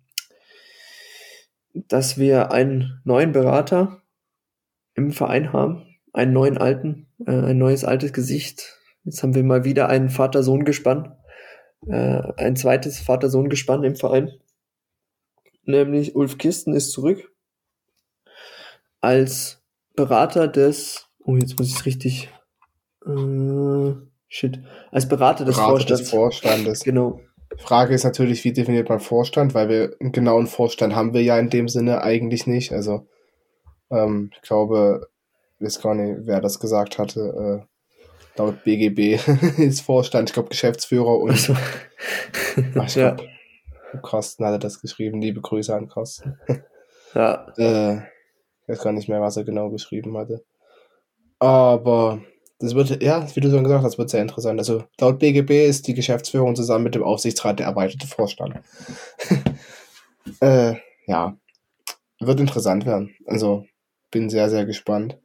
dass wir einen neuen Berater im Verein haben, einen neuen alten, äh, ein neues altes Gesicht. Jetzt haben wir mal wieder einen Vater-Sohn-Gespann, äh, ein zweites Vater-Sohn-Gespann im Verein. Nämlich Ulf Kisten ist zurück als Berater des, oh, jetzt muss ich es richtig, äh, shit, als Berater des Berater Vorstands. Des Vorstandes. Genau. Frage ist natürlich, wie definiert man Vorstand, weil wir einen genauen Vorstand haben wir ja in dem Sinne eigentlich nicht. Also Ähm, ich glaube, ich weiß gar nicht, wer das gesagt hatte. Äh, laut BGB [LAUGHS] ist Vorstand, ich glaube Geschäftsführer und also. ach, ich ja. Glaub, Carsten hatte das geschrieben. Liebe Grüße an Carsten. [LAUGHS] ja. Äh, ich weiß gar nicht mehr, was er genau geschrieben hatte. Aber das wird, ja, wie du schon gesagt hast, wird sehr interessant. Also laut BGB ist die Geschäftsführung zusammen mit dem Aufsichtsrat der erweiterte Vorstand. [LAUGHS] äh, ja, wird interessant werden. Also bin sehr, sehr gespannt.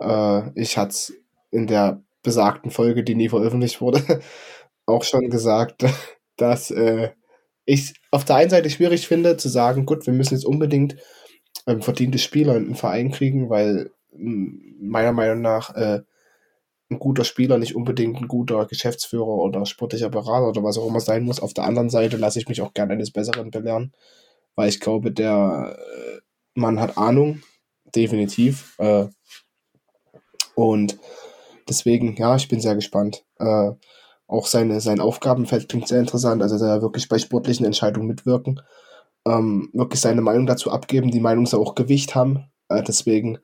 Äh, ich hatte es in der besagten Folge, die nie veröffentlicht wurde, [LAUGHS] auch schon gesagt, dass äh, ich auf der einen Seite schwierig finde, zu sagen, gut, wir müssen jetzt unbedingt ähm, verdiente Spieler in den Verein kriegen, weil meiner Meinung nach äh, ein guter Spieler nicht unbedingt ein guter Geschäftsführer oder sportlicher Berater oder was auch immer sein muss. Auf der anderen Seite lasse ich mich auch gerne eines Besseren belehren, weil ich glaube, der äh, Mann hat Ahnung, definitiv. Äh, und deswegen, ja, ich bin sehr gespannt. Äh, auch seine, sein Aufgabenfeld klingt sehr interessant, also er wirklich bei sportlichen Entscheidungen mitwirken, ähm, wirklich seine Meinung dazu abgeben. Die Meinung soll auch Gewicht haben. Äh, deswegen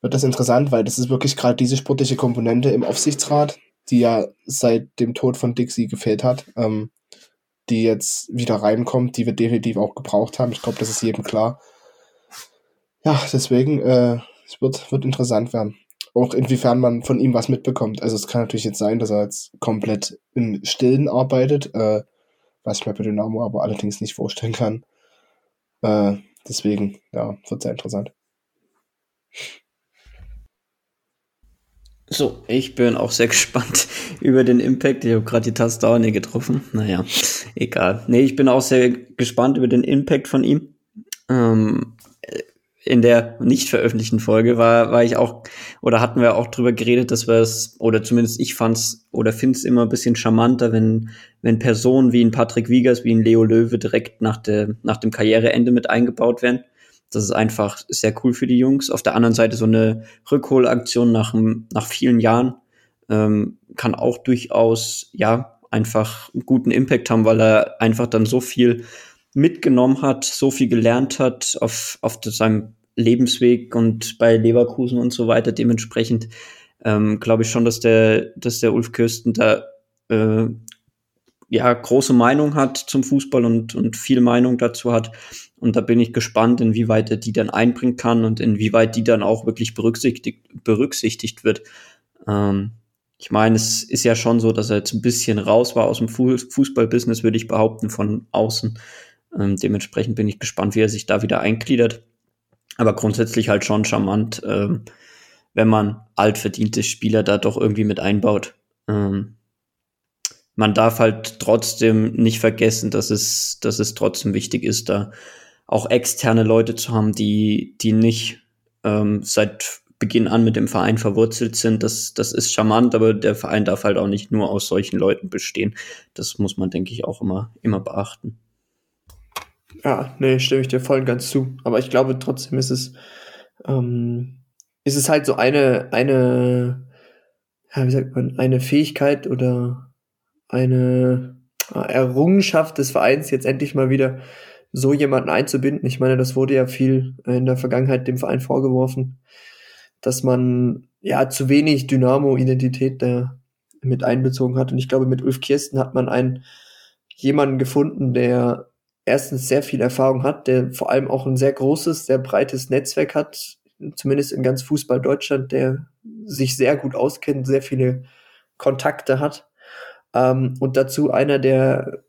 wird das interessant, weil das ist wirklich gerade diese sportliche Komponente im Aufsichtsrat, die ja seit dem Tod von Dixie gefehlt hat, ähm, die jetzt wieder reinkommt, die wir definitiv auch gebraucht haben. Ich glaube, das ist jedem klar. Ja, deswegen, äh, es wird, wird interessant werden. Auch inwiefern man von ihm was mitbekommt. Also es kann natürlich jetzt sein, dass er jetzt komplett im Stillen arbeitet, äh, was ich mir bei Dynamo aber allerdings nicht vorstellen kann. Äh, deswegen, ja, wird sehr interessant. So, ich bin auch sehr [LAUGHS] gespannt über den Impact. Ich habe gerade die Taste auch nicht getroffen. Naja, egal. Nee, ich bin auch sehr gespannt über den Impact von ihm. Ähm, in der nicht veröffentlichten Folge war, war ich auch, oder hatten wir auch drüber geredet, dass wir es, oder zumindest ich fand's oder find's immer ein bisschen charmanter, wenn, wenn Personen wie ein Patrick Wiegers, wie ein Leo Löwe direkt nach, der, nach dem Karriereende mit eingebaut werden. Das ist einfach sehr cool für die Jungs. Auf der anderen Seite so eine Rückholaktion nach, nach vielen Jahren ähm, kann auch durchaus, ja, einfach einen guten Impact haben, weil er einfach dann so viel mitgenommen hat, so viel gelernt hat auf, auf seinem Lebensweg und bei Leverkusen und so weiter. Dementsprechend ähm, glaube ich schon, dass der, dass der Ulf Kirsten da äh, ja große Meinung hat zum Fußball und, und viel Meinung dazu hat. Und da bin ich gespannt, inwieweit er die dann einbringen kann und inwieweit die dann auch wirklich berücksichtigt, berücksichtigt wird. Ähm, ich meine, es ist ja schon so, dass er jetzt ein bisschen raus war aus dem Fußballbusiness, würde ich behaupten, von außen. Ähm, dementsprechend bin ich gespannt, wie er sich da wieder eingliedert. Aber grundsätzlich halt schon charmant, ähm, wenn man altverdiente Spieler da doch irgendwie mit einbaut. Ähm, man darf halt trotzdem nicht vergessen, dass es, dass es trotzdem wichtig ist, da auch externe Leute zu haben, die, die nicht ähm, seit Beginn an mit dem Verein verwurzelt sind. Das, das ist charmant, aber der Verein darf halt auch nicht nur aus solchen Leuten bestehen. Das muss man, denke ich, auch immer, immer beachten. Ja, nee, stimme ich dir voll und ganz zu. Aber ich glaube, trotzdem ist es, ähm, ist es halt so eine, eine, ja, wie sagt man, eine Fähigkeit oder eine Errungenschaft des Vereins, jetzt endlich mal wieder so jemanden einzubinden. Ich meine, das wurde ja viel in der Vergangenheit dem Verein vorgeworfen, dass man ja zu wenig Dynamo-Identität da mit einbezogen hat. Und ich glaube, mit Ulf Kirsten hat man einen jemanden gefunden, der erstens sehr viel Erfahrung hat, der vor allem auch ein sehr großes, sehr breites Netzwerk hat, zumindest in ganz Fußball Deutschland, der sich sehr gut auskennt, sehr viele Kontakte hat. Ähm, und dazu einer der,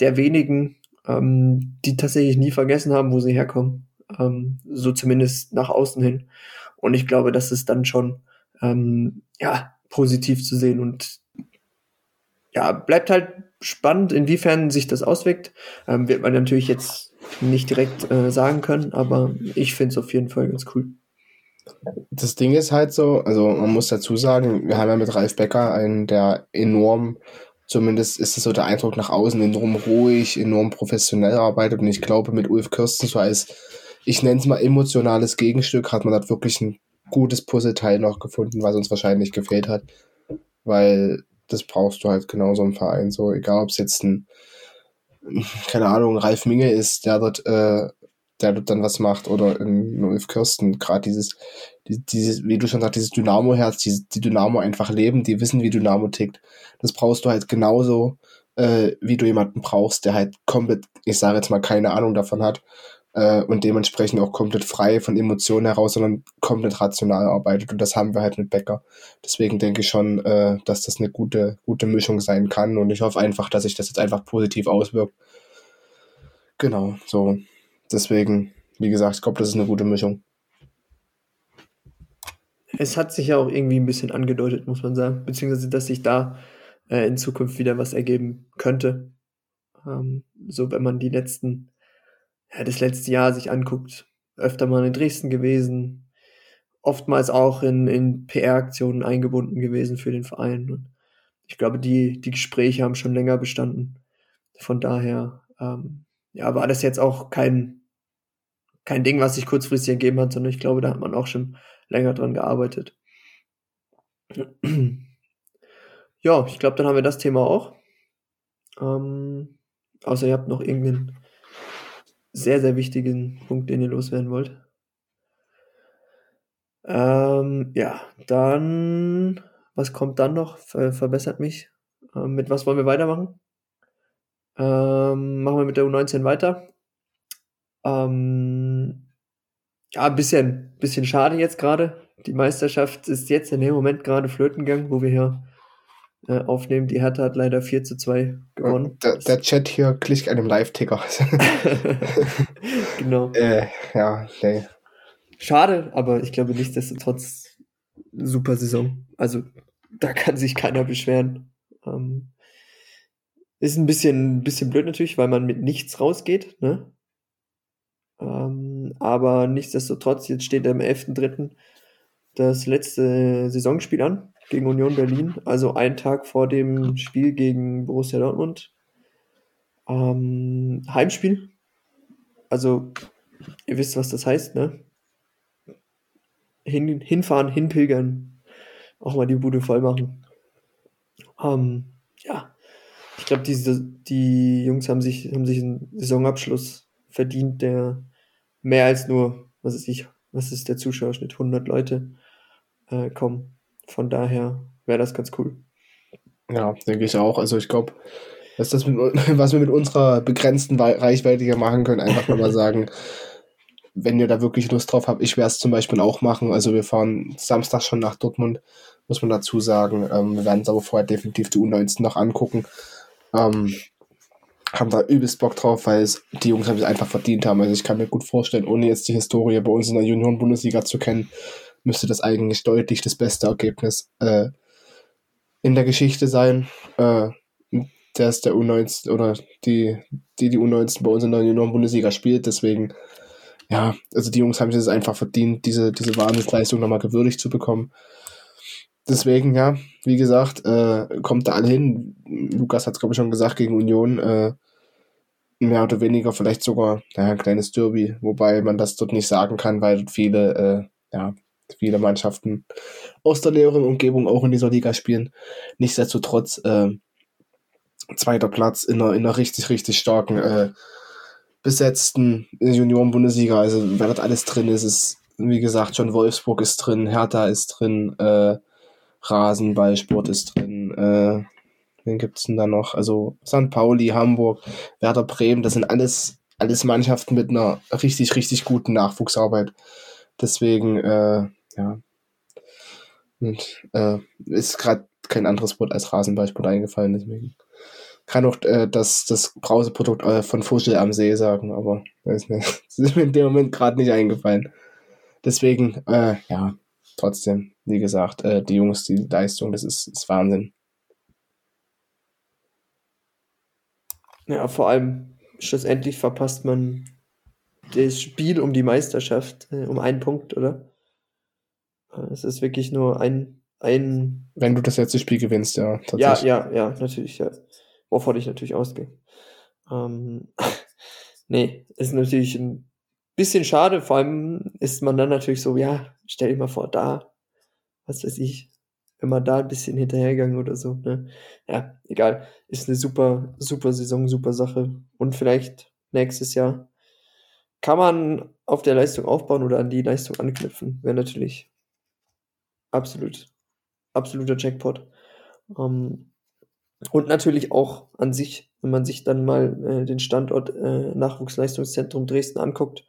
der wenigen, ähm, die tatsächlich nie vergessen haben, wo sie herkommen. Ähm, so zumindest nach außen hin. Und ich glaube, das ist dann schon ähm, ja positiv zu sehen und ja, bleibt halt spannend, inwiefern sich das auswirkt. Ähm, wird man natürlich jetzt nicht direkt äh, sagen können, aber ich finde es auf jeden Fall ganz cool. Das Ding ist halt so, also man muss dazu sagen, wir haben ja mit Ralf Becker einen, der enorm, zumindest ist es so der Eindruck nach außen, enorm ruhig, enorm professionell arbeitet und ich glaube mit Ulf Kirsten so als, ich nenne es mal emotionales Gegenstück, hat man da wirklich ein gutes Puzzleteil noch gefunden, was uns wahrscheinlich gefehlt hat, weil das brauchst du halt genauso im Verein. So, egal ob es jetzt ein, keine Ahnung, Ralf Minge ist, der dort äh, der dann was macht oder in Ulf Kirsten, gerade dieses, dieses, wie du schon sagst, dieses Dynamo-Herz, die, die Dynamo einfach leben, die wissen, wie Dynamo tickt. Das brauchst du halt genauso, äh, wie du jemanden brauchst, der halt komplett, ich sage jetzt mal, keine Ahnung davon hat äh, und dementsprechend auch komplett frei von Emotionen heraus, sondern komplett rational arbeitet. Und das haben wir halt mit Becker. Deswegen denke ich schon, äh, dass das eine gute, gute Mischung sein kann. Und ich hoffe einfach, dass sich das jetzt einfach positiv auswirkt. Genau, so. Deswegen, wie gesagt, ich glaube, das ist eine gute Mischung. Es hat sich ja auch irgendwie ein bisschen angedeutet, muss man sagen. Beziehungsweise, dass sich da äh, in Zukunft wieder was ergeben könnte. Ähm, so, wenn man die letzten ja, das letzte Jahr sich anguckt, öfter mal in Dresden gewesen, oftmals auch in, in PR-Aktionen eingebunden gewesen für den Verein. Und ich glaube, die, die Gespräche haben schon länger bestanden. Von daher, ähm, ja, war das jetzt auch kein, kein Ding, was sich kurzfristig ergeben hat, sondern ich glaube, da hat man auch schon länger dran gearbeitet. [CLEARS THROAT] ja, ich glaube, dann haben wir das Thema auch. Ähm, außer ihr habt noch irgendeinen sehr, sehr wichtigen Punkt, den ihr loswerden wollt. Ähm, ja, dann, was kommt dann noch? Ver verbessert mich. Ähm, mit was wollen wir weitermachen? Ähm, machen wir mit der U19 weiter. Ähm, ja, ein bisschen, bisschen schade jetzt gerade. Die Meisterschaft ist jetzt in dem Moment gerade flöten gegangen, wo wir hier äh, aufnehmen. Die Hertha hat leider 4 zu 2 gewonnen. Der, der Chat hier klickt einem Live-Ticker. [LAUGHS] genau. [LAUGHS] Äh, ja, nee. Schade, aber ich glaube nichtsdestotrotz super Saison. Also da kann sich keiner beschweren. Ähm, ist ein bisschen, ein bisschen blöd natürlich, weil man mit nichts rausgeht, ne? Ähm, aber nichtsdestotrotz, jetzt steht am 11.3. das letzte Saisonspiel an gegen Union Berlin, also ein Tag vor dem Spiel gegen Borussia Dortmund. Ähm, Heimspiel. Also, ihr wisst, was das heißt, ne? Hin, hinfahren, hinpilgern, auch mal die Bude voll machen. Ähm, ja, ich glaube, diese, die Jungs haben sich, haben sich einen Saisonabschluss verdient, der mehr als nur, was ist ich, was ist der Zuschauerschnitt, 100 Leute äh, kommen. Von daher wäre das ganz cool. Ja, denke ich auch. Also ich glaube, was, das mit, [LAUGHS] was wir mit unserer begrenzten Reichweite hier machen können, einfach mal sagen, wenn ihr da wirklich Lust drauf habt, ich werde es zum Beispiel auch machen. Also wir fahren Samstag schon nach Dortmund, muss man dazu sagen. Ähm, wir werden uns aber vorher definitiv die U19 noch angucken. Ähm, haben da übelst Bock drauf, weil es, die Jungs haben es einfach verdient haben. Also ich kann mir gut vorstellen, ohne jetzt die Historie bei uns in der Junioren-Bundesliga zu kennen, müsste das eigentlich deutlich das beste Ergebnis äh, in der Geschichte sein. Äh, der ist der U19 oder die, die die U19 bei uns in der Junioren-Bundesliga spielt. Deswegen, ja, also die Jungs haben es einfach verdient, diese, diese Wahnsinnsleistung nochmal gewürdigt zu bekommen. Deswegen, ja, wie gesagt, äh, kommt da alle hin. Lukas hat es, glaube ich, schon gesagt, gegen Union. Äh, mehr oder weniger vielleicht sogar ja, ein kleines Derby, wobei man das dort nicht sagen kann, weil dort viele äh, ja, viele Mannschaften aus der näheren Umgebung auch in dieser Liga spielen. Nichtsdestotrotz äh, zweiter Platz in einer, in einer richtig, richtig starken äh, besetzten Junioren-Bundesliga. Also wer dort alles drin ist, ist, wie gesagt, schon Wolfsburg ist drin, Hertha ist drin, äh, Rasenballsport ist drin, äh, wen gibt's denn da noch? Also St. Pauli, Hamburg, Werder Bremen, das sind alles, alles Mannschaften mit einer richtig, richtig guten Nachwuchsarbeit. Deswegen, äh, ja. Und äh, ist gerade kein anderes Wort als Rasenballsport eingefallen, deswegen kann auch äh, das, das Brauseprodukt äh, von Fuschel am See sagen, aber weiß nicht, [LAUGHS] das ist mir in dem Moment gerade nicht eingefallen. Deswegen, äh, ja, trotzdem, wie gesagt, äh, die Jungs, die Leistung, das ist, ist Wahnsinn. Ja, vor allem schlussendlich verpasst man das Spiel um die Meisterschaft, äh, um einen Punkt, oder? Äh, es ist wirklich nur ein, ein. Wenn du das letzte Spiel gewinnst, ja. Ja, ja, ja, natürlich, ja. Wovon ich natürlich ausgehe. Ähm, [LAUGHS] nee, ist natürlich ein bisschen schade, vor allem ist man dann natürlich so, ja, stell dir mal vor, da, was weiß ich, wenn man da ein bisschen hinterhergegangen oder so, ne? Ja, egal. Ist eine super, super Saison, super Sache. Und vielleicht nächstes Jahr kann man auf der Leistung aufbauen oder an die Leistung anknüpfen. Wäre natürlich absolut, absoluter Jackpot. Ähm, und natürlich auch an sich, wenn man sich dann mal äh, den Standort äh, Nachwuchsleistungszentrum Dresden anguckt,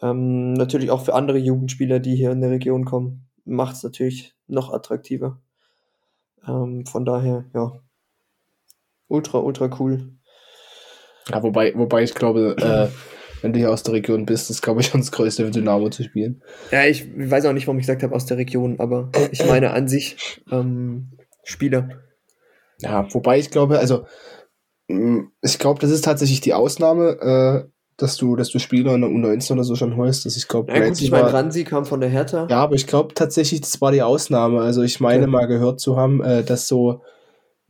ähm, natürlich auch für andere Jugendspieler, die hier in der Region kommen, macht es natürlich noch attraktiver. Ähm, von daher, ja, ultra, ultra cool. Ja, wobei, wobei ich glaube, äh, wenn du hier aus der Region bist, ist, glaube ich, schon das Größte für Dynamo zu spielen. Ja, ich weiß auch nicht, warum ich gesagt habe aus der Region, aber ich meine an sich ähm, Spieler. Ja, wobei ich glaube, also mm, ich glaube, das ist tatsächlich die Ausnahme, äh, dass du, dass du Spieler in der U19 oder so schon holst. Dass ich glaube, ja, gut, ich meine, Ransi kam von der Hertha. Ja, aber ich glaube tatsächlich, das war die Ausnahme. Also ich meine okay. mal gehört zu haben, äh, dass so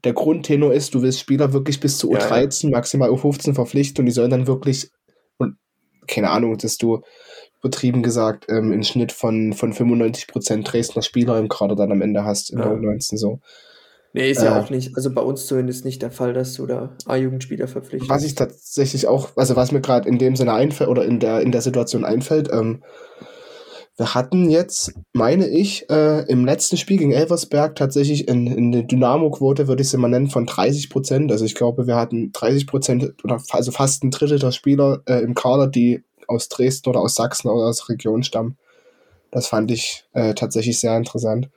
der Grundtenor ist, du willst Spieler wirklich bis zu U13, ja, maximal U15 verpflichten und die sollen dann wirklich, keine Ahnung, dass du übertrieben gesagt, ähm, einen Schnitt von, von 95% Dresdner Spieler im Kader dann am Ende hast in ja. der U19 so. Nee, ist ja äh, auch nicht, also bei uns zumindest nicht der Fall, dass du da A-Jugendspieler verpflichtest. Was ich tatsächlich auch, also was mir gerade in dem Sinne einfällt oder in der, in der Situation einfällt, ähm, wir hatten jetzt, meine ich, äh, im letzten Spiel gegen Elversberg tatsächlich in, in der Dynamo-Quote, würde ich sie mal nennen, von 30 Prozent. Also ich glaube, wir hatten 30 Prozent oder also fast ein Drittel der Spieler äh, im Kader, die aus Dresden oder aus Sachsen oder aus der Region stammen. Das fand ich äh, tatsächlich sehr interessant.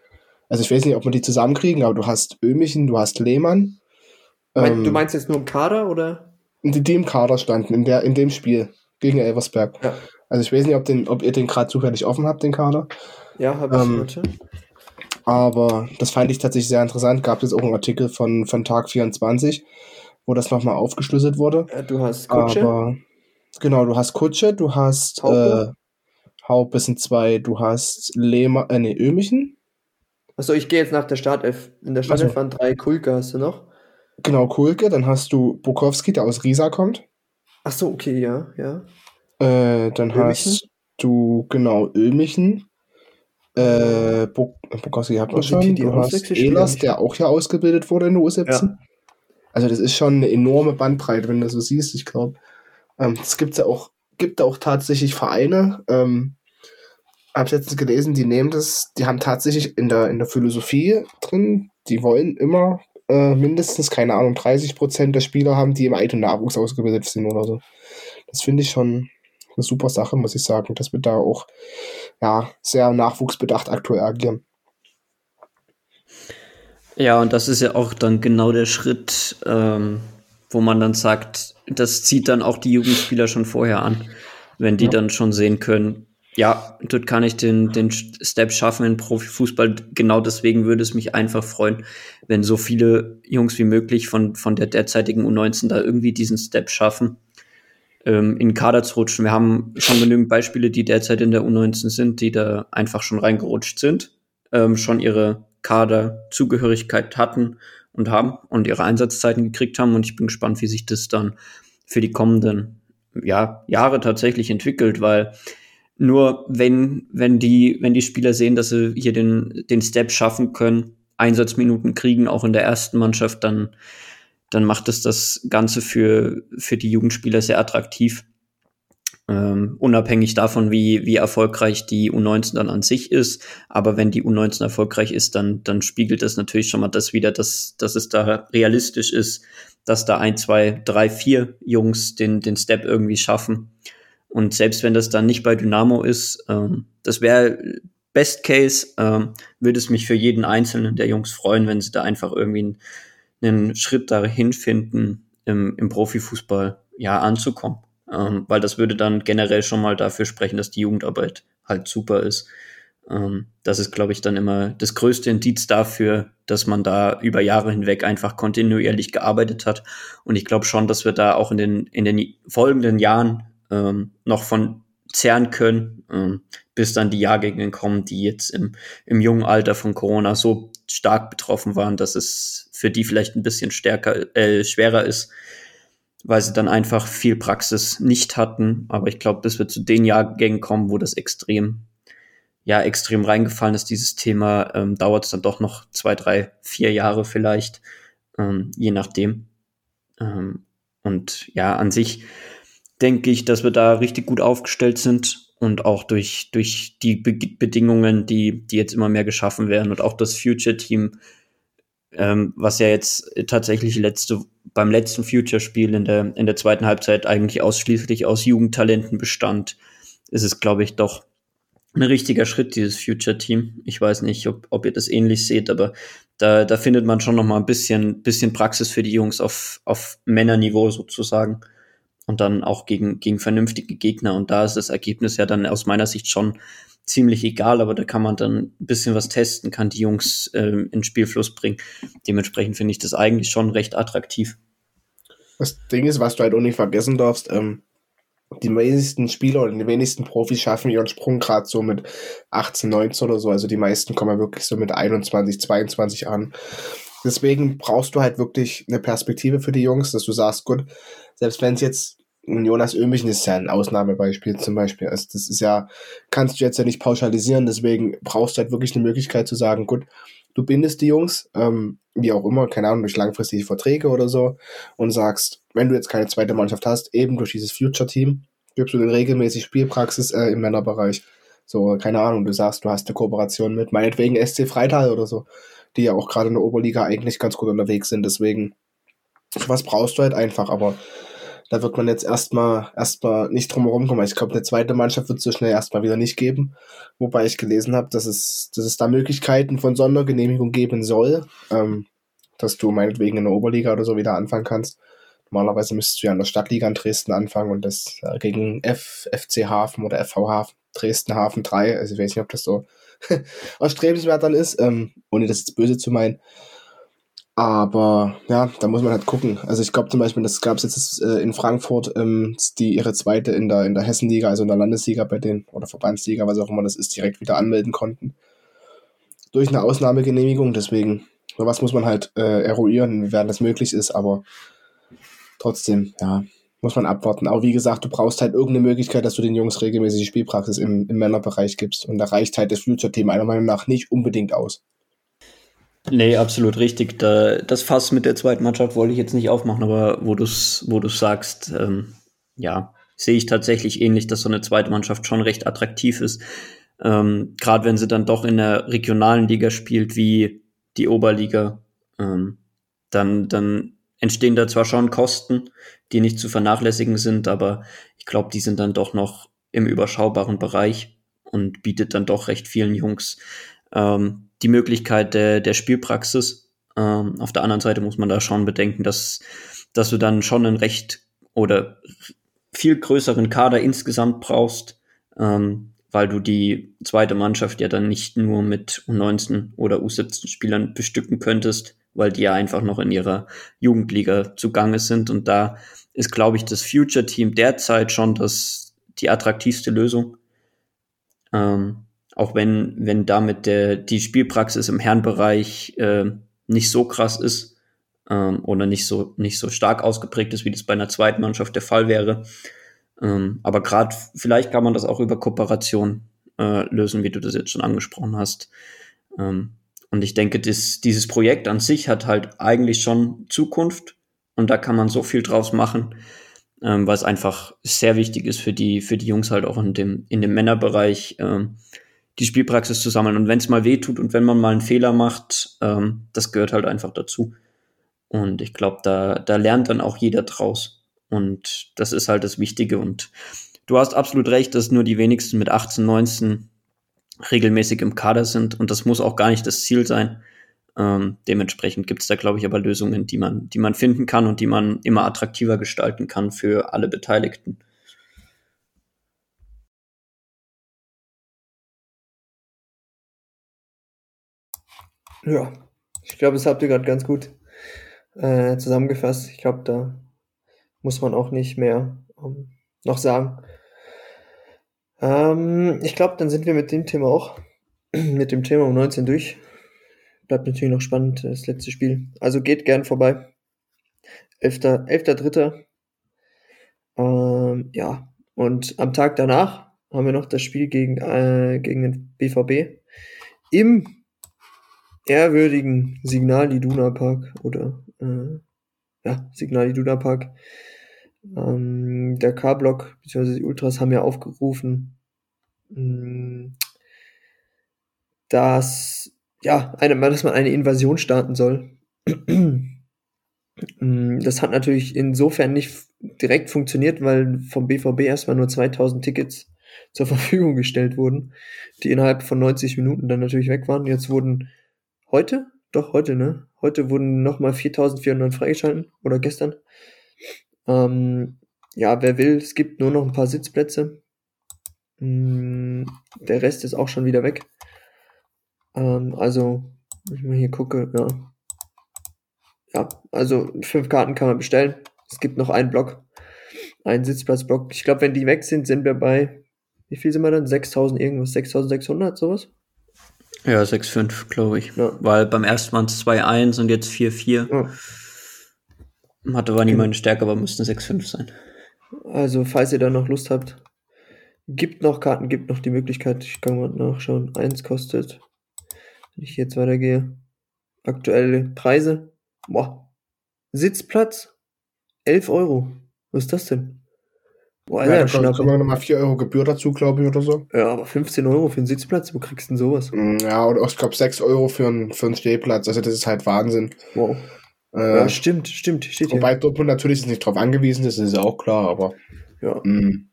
Also ich weiß nicht, ob wir die zusammenkriegen, aber du hast Ömichen, du hast Lehmann. Ähm, du meinst jetzt nur im Kader oder? Die, die im Kader standen, in, der, in dem Spiel gegen Elversberg. Ja. Also ich weiß nicht, ob, den, ob ihr den gerade zufällig offen habt, den Kader. Ja, habe ich ähm, heute. Aber das fand ich tatsächlich sehr interessant. Gab es auch einen Artikel von, von Tag 24, wo das nochmal aufgeschlüsselt wurde. Ja, du hast Kutsche. Aber, genau, du hast Kutsche, du hast Haupe, äh, Haupe sind zwei, du hast Lehmer, äh, nee, Ömichen. Achso, ich gehe jetzt nach der Startelf. In der Startelf also. waren drei Kulke, hast du noch? Genau, Kulke, dann hast du Bukowski, der aus Riesa kommt. Achso, okay, ja, ja. Äh, dann Ömichen? hast du, genau, Ölmichen. Äh, Bukowski hat man schon. Du hast Elas, der auch ja ausgebildet wurde in der U17. Ja. Also das ist schon eine enorme Bandbreite, wenn du so siehst, ich glaube. Ähm, es gibt ja auch, gibt auch tatsächlich Vereine, ähm, habe letztens gelesen, die nehmen das, die haben tatsächlich in der, in der Philosophie drin, die wollen immer äh, mindestens, keine Ahnung, 30 Prozent der Spieler haben, die im eigenen Nachwuchs ausgebildet sind oder so. Das finde ich schon eine super Sache, muss ich sagen, dass wir da auch ja, sehr nachwuchsbedacht aktuell agieren. Ja, und das ist ja auch dann genau der Schritt, ähm, wo man dann sagt, das zieht dann auch die Jugendspieler schon vorher an, wenn die ja. dann schon sehen können, ja, dort kann ich den, den Step schaffen in Profifußball. Genau deswegen würde es mich einfach freuen, wenn so viele Jungs wie möglich von, von der derzeitigen U19 da irgendwie diesen Step schaffen ähm, in den Kader zu rutschen. Wir haben schon genügend Beispiele, die derzeit in der U19 sind, die da einfach schon reingerutscht sind, ähm, schon ihre Kaderzugehörigkeit hatten und haben und ihre Einsatzzeiten gekriegt haben. Und ich bin gespannt, wie sich das dann für die kommenden ja, Jahre tatsächlich entwickelt, weil nur wenn, wenn die, wenn die Spieler sehen, dass sie hier den, den Step schaffen können, Einsatzminuten kriegen, auch in der ersten Mannschaft, dann dann macht es das Ganze für, für die Jugendspieler sehr attraktiv. Ähm, unabhängig davon, wie, wie erfolgreich die U19 dann an sich ist. Aber wenn die U19 erfolgreich ist, dann, dann spiegelt das natürlich schon mal das wieder, dass, dass es da realistisch ist, dass da ein, zwei, drei, vier Jungs den, den Step irgendwie schaffen. Und selbst wenn das dann nicht bei Dynamo ist, ähm, das wäre Best Case, ähm, würde es mich für jeden einzelnen der Jungs freuen, wenn sie da einfach irgendwie ein einen Schritt dahin finden, im, im Profifußball ja anzukommen. Ähm, weil das würde dann generell schon mal dafür sprechen, dass die Jugendarbeit halt super ist. Ähm, das ist, glaube ich, dann immer das größte Indiz dafür, dass man da über Jahre hinweg einfach kontinuierlich gearbeitet hat. Und ich glaube schon, dass wir da auch in den, in den folgenden Jahren ähm, noch von zehren können, ähm, bis dann die Jahrgänge kommen, die jetzt im, im jungen Alter von Corona so stark betroffen waren, dass es für die vielleicht ein bisschen stärker, äh, schwerer ist, weil sie dann einfach viel Praxis nicht hatten. Aber ich glaube, bis wir zu den Jahrgängen kommen, wo das extrem, ja, extrem reingefallen ist, dieses Thema, ähm, dauert es dann doch noch zwei, drei, vier Jahre vielleicht, ähm, je nachdem. Ähm, und ja, an sich denke ich, dass wir da richtig gut aufgestellt sind und auch durch, durch die Be Bedingungen, die, die jetzt immer mehr geschaffen werden und auch das Future-Team, ähm, was ja jetzt tatsächlich letzte, beim letzten Future-Spiel in der, in der zweiten Halbzeit eigentlich ausschließlich aus Jugendtalenten bestand, ist es, glaube ich, doch ein richtiger Schritt, dieses Future-Team. Ich weiß nicht, ob, ob ihr das ähnlich seht, aber da, da findet man schon noch mal ein bisschen, bisschen Praxis für die Jungs auf, auf Männerniveau sozusagen und dann auch gegen, gegen vernünftige Gegner. Und da ist das Ergebnis ja dann aus meiner Sicht schon ziemlich egal, aber da kann man dann ein bisschen was testen, kann die Jungs ähm, in Spielfluss bringen. Dementsprechend finde ich das eigentlich schon recht attraktiv. Das Ding ist, was du halt auch nicht vergessen darfst, ähm, die wenigsten Spieler oder die wenigsten Profis schaffen ihren Sprung gerade so mit 18, 19 oder so. Also die meisten kommen ja wirklich so mit 21, 22 an. Deswegen brauchst du halt wirklich eine Perspektive für die Jungs, dass du sagst, gut, selbst wenn es jetzt Jonas Ömichen ist ja ein Ausnahmebeispiel zum Beispiel. Also das ist ja, kannst du jetzt ja nicht pauschalisieren, deswegen brauchst du halt wirklich eine Möglichkeit zu sagen, gut, du bindest die Jungs, ähm, wie auch immer, keine Ahnung, durch langfristige Verträge oder so und sagst, wenn du jetzt keine zweite Mannschaft hast, eben durch dieses Future-Team, gibst du den regelmäßig Spielpraxis äh, im Männerbereich. So, keine Ahnung, du sagst, du hast eine Kooperation mit meinetwegen SC Freital oder so, die ja auch gerade in der Oberliga eigentlich ganz gut unterwegs sind, deswegen, was brauchst du halt einfach, aber da wird man jetzt erstmal erstmal nicht drum herum kommen. Ich glaube, eine zweite Mannschaft wird es so schnell erstmal wieder nicht geben. Wobei ich gelesen habe, dass es, dass es da Möglichkeiten von Sondergenehmigung geben soll, ähm, dass du meinetwegen in der Oberliga oder so wieder anfangen kannst. Normalerweise müsstest du ja in der Stadtliga in Dresden anfangen und das äh, gegen F, FC Hafen oder FV Hafen, Dresden Hafen 3. Also ich weiß nicht, ob das so [LAUGHS] erstrebenswert dann ist, ähm, ohne das jetzt böse zu meinen. Aber ja, da muss man halt gucken. Also ich glaube zum Beispiel, das gab es jetzt äh, in Frankfurt, ähm, die ihre zweite in der, in der Hessenliga, also in der Landesliga bei denen, oder Verbandsliga, was auch immer das ist, direkt wieder anmelden konnten. Durch eine Ausnahmegenehmigung, deswegen, was muss man halt äh, eruieren, inwiefern das möglich ist, aber trotzdem, ja, muss man abwarten. Aber wie gesagt, du brauchst halt irgendeine Möglichkeit, dass du den Jungs regelmäßig Spielpraxis im, im Männerbereich gibst. Und da reicht halt das Future-Team meiner Meinung nach nicht unbedingt aus. Nee, absolut richtig. Da, das Fass mit der zweiten Mannschaft wollte ich jetzt nicht aufmachen, aber wo du es wo du's sagst, ähm, ja, sehe ich tatsächlich ähnlich, dass so eine zweite Mannschaft schon recht attraktiv ist. Ähm, Gerade wenn sie dann doch in der regionalen Liga spielt, wie die Oberliga, ähm, dann, dann entstehen da zwar schon Kosten, die nicht zu vernachlässigen sind, aber ich glaube, die sind dann doch noch im überschaubaren Bereich und bietet dann doch recht vielen Jungs ähm, die Möglichkeit der, der Spielpraxis. Ähm, auf der anderen Seite muss man da schon bedenken, dass, dass du dann schon einen recht oder viel größeren Kader insgesamt brauchst, ähm, weil du die zweite Mannschaft ja dann nicht nur mit U19 oder U17 Spielern bestücken könntest, weil die ja einfach noch in ihrer Jugendliga zugange sind. Und da ist, glaube ich, das Future Team derzeit schon das, die attraktivste Lösung. Ähm, auch wenn, wenn damit der, die Spielpraxis im Herrenbereich äh, nicht so krass ist ähm, oder nicht so, nicht so stark ausgeprägt ist, wie das bei einer zweiten Mannschaft der Fall wäre. Ähm, aber gerade vielleicht kann man das auch über Kooperation äh, lösen, wie du das jetzt schon angesprochen hast. Ähm, und ich denke, das, dieses Projekt an sich hat halt eigentlich schon Zukunft und da kann man so viel draus machen, ähm, weil es einfach sehr wichtig ist für die, für die Jungs halt auch in dem, in dem Männerbereich. Ähm, die Spielpraxis zu sammeln. Und wenn es mal weh tut und wenn man mal einen Fehler macht, ähm, das gehört halt einfach dazu. Und ich glaube, da, da lernt dann auch jeder draus. Und das ist halt das Wichtige. Und du hast absolut recht, dass nur die wenigsten mit 18, 19 regelmäßig im Kader sind. Und das muss auch gar nicht das Ziel sein. Ähm, dementsprechend gibt es da, glaube ich, aber Lösungen, die man, die man finden kann und die man immer attraktiver gestalten kann für alle Beteiligten. Ja, ich glaube, das habt ihr gerade ganz gut äh, zusammengefasst. Ich glaube, da muss man auch nicht mehr ähm, noch sagen. Ähm, ich glaube, dann sind wir mit dem Thema auch, [CLEARS THROAT] mit dem Thema um 19 durch. Bleibt natürlich noch spannend, das letzte Spiel. Also geht gern vorbei. 11.3. 11. Ähm, ja, und am Tag danach haben wir noch das Spiel gegen, äh, gegen den BVB im ehrwürdigen Signal Iduna Park oder äh, ja, Signal Iduna Park. Ähm, der K-Block bzw. die Ultras haben ja aufgerufen, mh, dass ja, eine, dass man eine Invasion starten soll. Mm, [CLEARS THROAT] das hat natürlich insofern nicht direkt funktioniert, weil vom BVB erstmal nur 2000 Tickets zur Verfügung gestellt wurden, die innerhalb von 90 Minuten dann natürlich weg waren. Jetzt wurden heute, doch heute, ne? Heute wurden nochmal 4400 freigeschalten oder gestern. Ähm, ja, wer will, es gibt nur noch ein paar Sitzplätze. Mm, der Rest ist auch schon wieder weg. Ähm, also, wenn ich mal hier gucke, ja. Ja, also fünf Karten kann man bestellen. Es gibt noch einen Block, einen Sitzplatzblock. Ich glaube, wenn die weg sind, sind wir bei, wie viel sind wir dann? 6000 irgendwas, 6600, sowas? Ja, 6,5, glaube ich. Ja. Weil beim ersten waren es 2,1 und jetzt 4,4. Ja. Hatte war nie meine Stärke, aber müssten 6,5 sein. Also, falls ihr da noch Lust habt, gibt noch Karten, gibt noch die Möglichkeit, ich kann mal nachschauen. Eins kostet wenn ich jetzt weitergehe. Aktuelle Preise. Boah. Sitzplatz 11 Euro. Was ist das denn? Boah, ja, da kommen wir nochmal 4 Euro Gebühr dazu, glaube ich, oder so. Ja, aber 15 Euro für einen Sitzplatz, wo kriegst du denn sowas? Mm, ja, und ich glaube 6 Euro für einen, für einen Stehplatz. Also das ist halt Wahnsinn. Wow. Äh, ja, stimmt, stimmt. Steht wobei hier. Dortmund natürlich nicht drauf angewiesen ist, das ist auch klar, aber ja. Mm,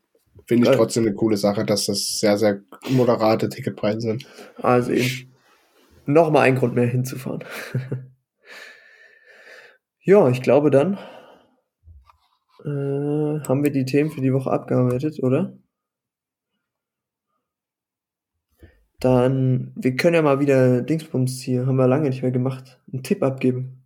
finde ich trotzdem eine coole Sache, dass das sehr, sehr moderate Ticketpreise sind. Also eben nochmal ein Grund mehr hinzufahren. [LAUGHS] ja, ich glaube dann äh, haben wir die Themen für die Woche abgearbeitet, oder? Dann, wir können ja mal wieder Dingsbums hier, haben wir lange nicht mehr gemacht, einen Tipp abgeben.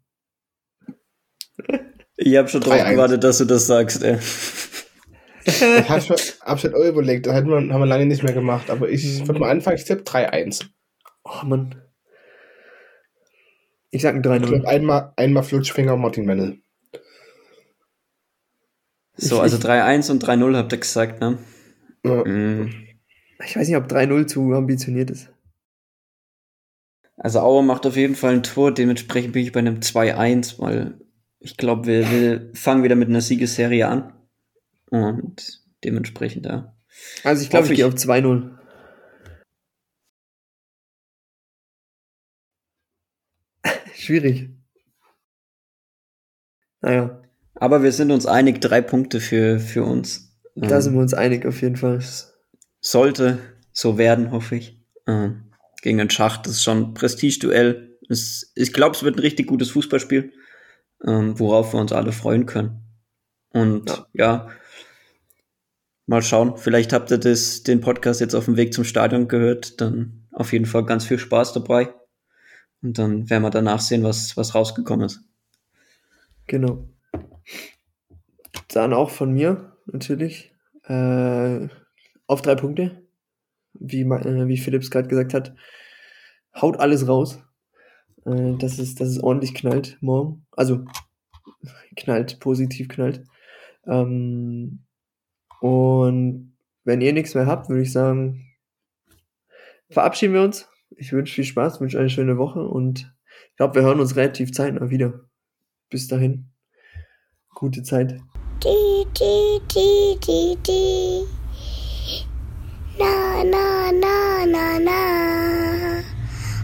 Ich habe schon drauf gewartet, dass du das sagst, ey. [LAUGHS] ich habe schon, hab schon überlegt, das haben wir, haben wir lange nicht mehr gemacht, aber ich würde mal anfangen, ich tippe 3-1. Oh Mann. Ich sag ein 3-0. Einmal, einmal Flutschfinger Martin Mennel. So, also 3-1 und 3-0 habt ihr gesagt, ne? Ja. Mm. Ich weiß nicht, ob 3-0 zu ambitioniert ist. Also Auer macht auf jeden Fall ein Tor, dementsprechend bin ich bei einem 2-1, weil ich glaube, wir, wir fangen wieder mit einer Siegesserie an. Und dementsprechend, ja. Also ich glaube, ich, ich gehe auf 2-0. [LAUGHS] Schwierig. Naja. Aber wir sind uns einig, drei Punkte für, für uns. Da ähm, sind wir uns einig, auf jeden Fall. Sollte so werden, hoffe ich. Ähm, gegen den Schacht, das ist schon ein Prestigeduell. Ich glaube, es wird ein richtig gutes Fußballspiel, ähm, worauf wir uns alle freuen können. Und ja. ja. mal schauen. Vielleicht habt ihr das, den Podcast jetzt auf dem Weg zum Stadion gehört. Dann auf jeden Fall ganz viel Spaß dabei. Und dann werden wir danach sehen, was, was rausgekommen ist. Genau. Dann auch von mir natürlich äh, auf drei Punkte, wie, äh, wie Philips gerade gesagt hat. Haut alles raus, äh, dass, es, dass es ordentlich knallt morgen. Also knallt, positiv knallt. Ähm, und wenn ihr nichts mehr habt, würde ich sagen, verabschieden wir uns. Ich wünsche viel Spaß, wünsche eine schöne Woche und ich glaube, wir hören uns relativ zeitnah wieder. Bis dahin. Gute Zeit. Die, die, die, die, die. Na, na, na, na, na.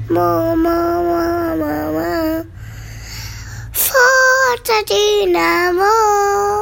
Mo, mo, mo, mo, mo. Forza Dynamo.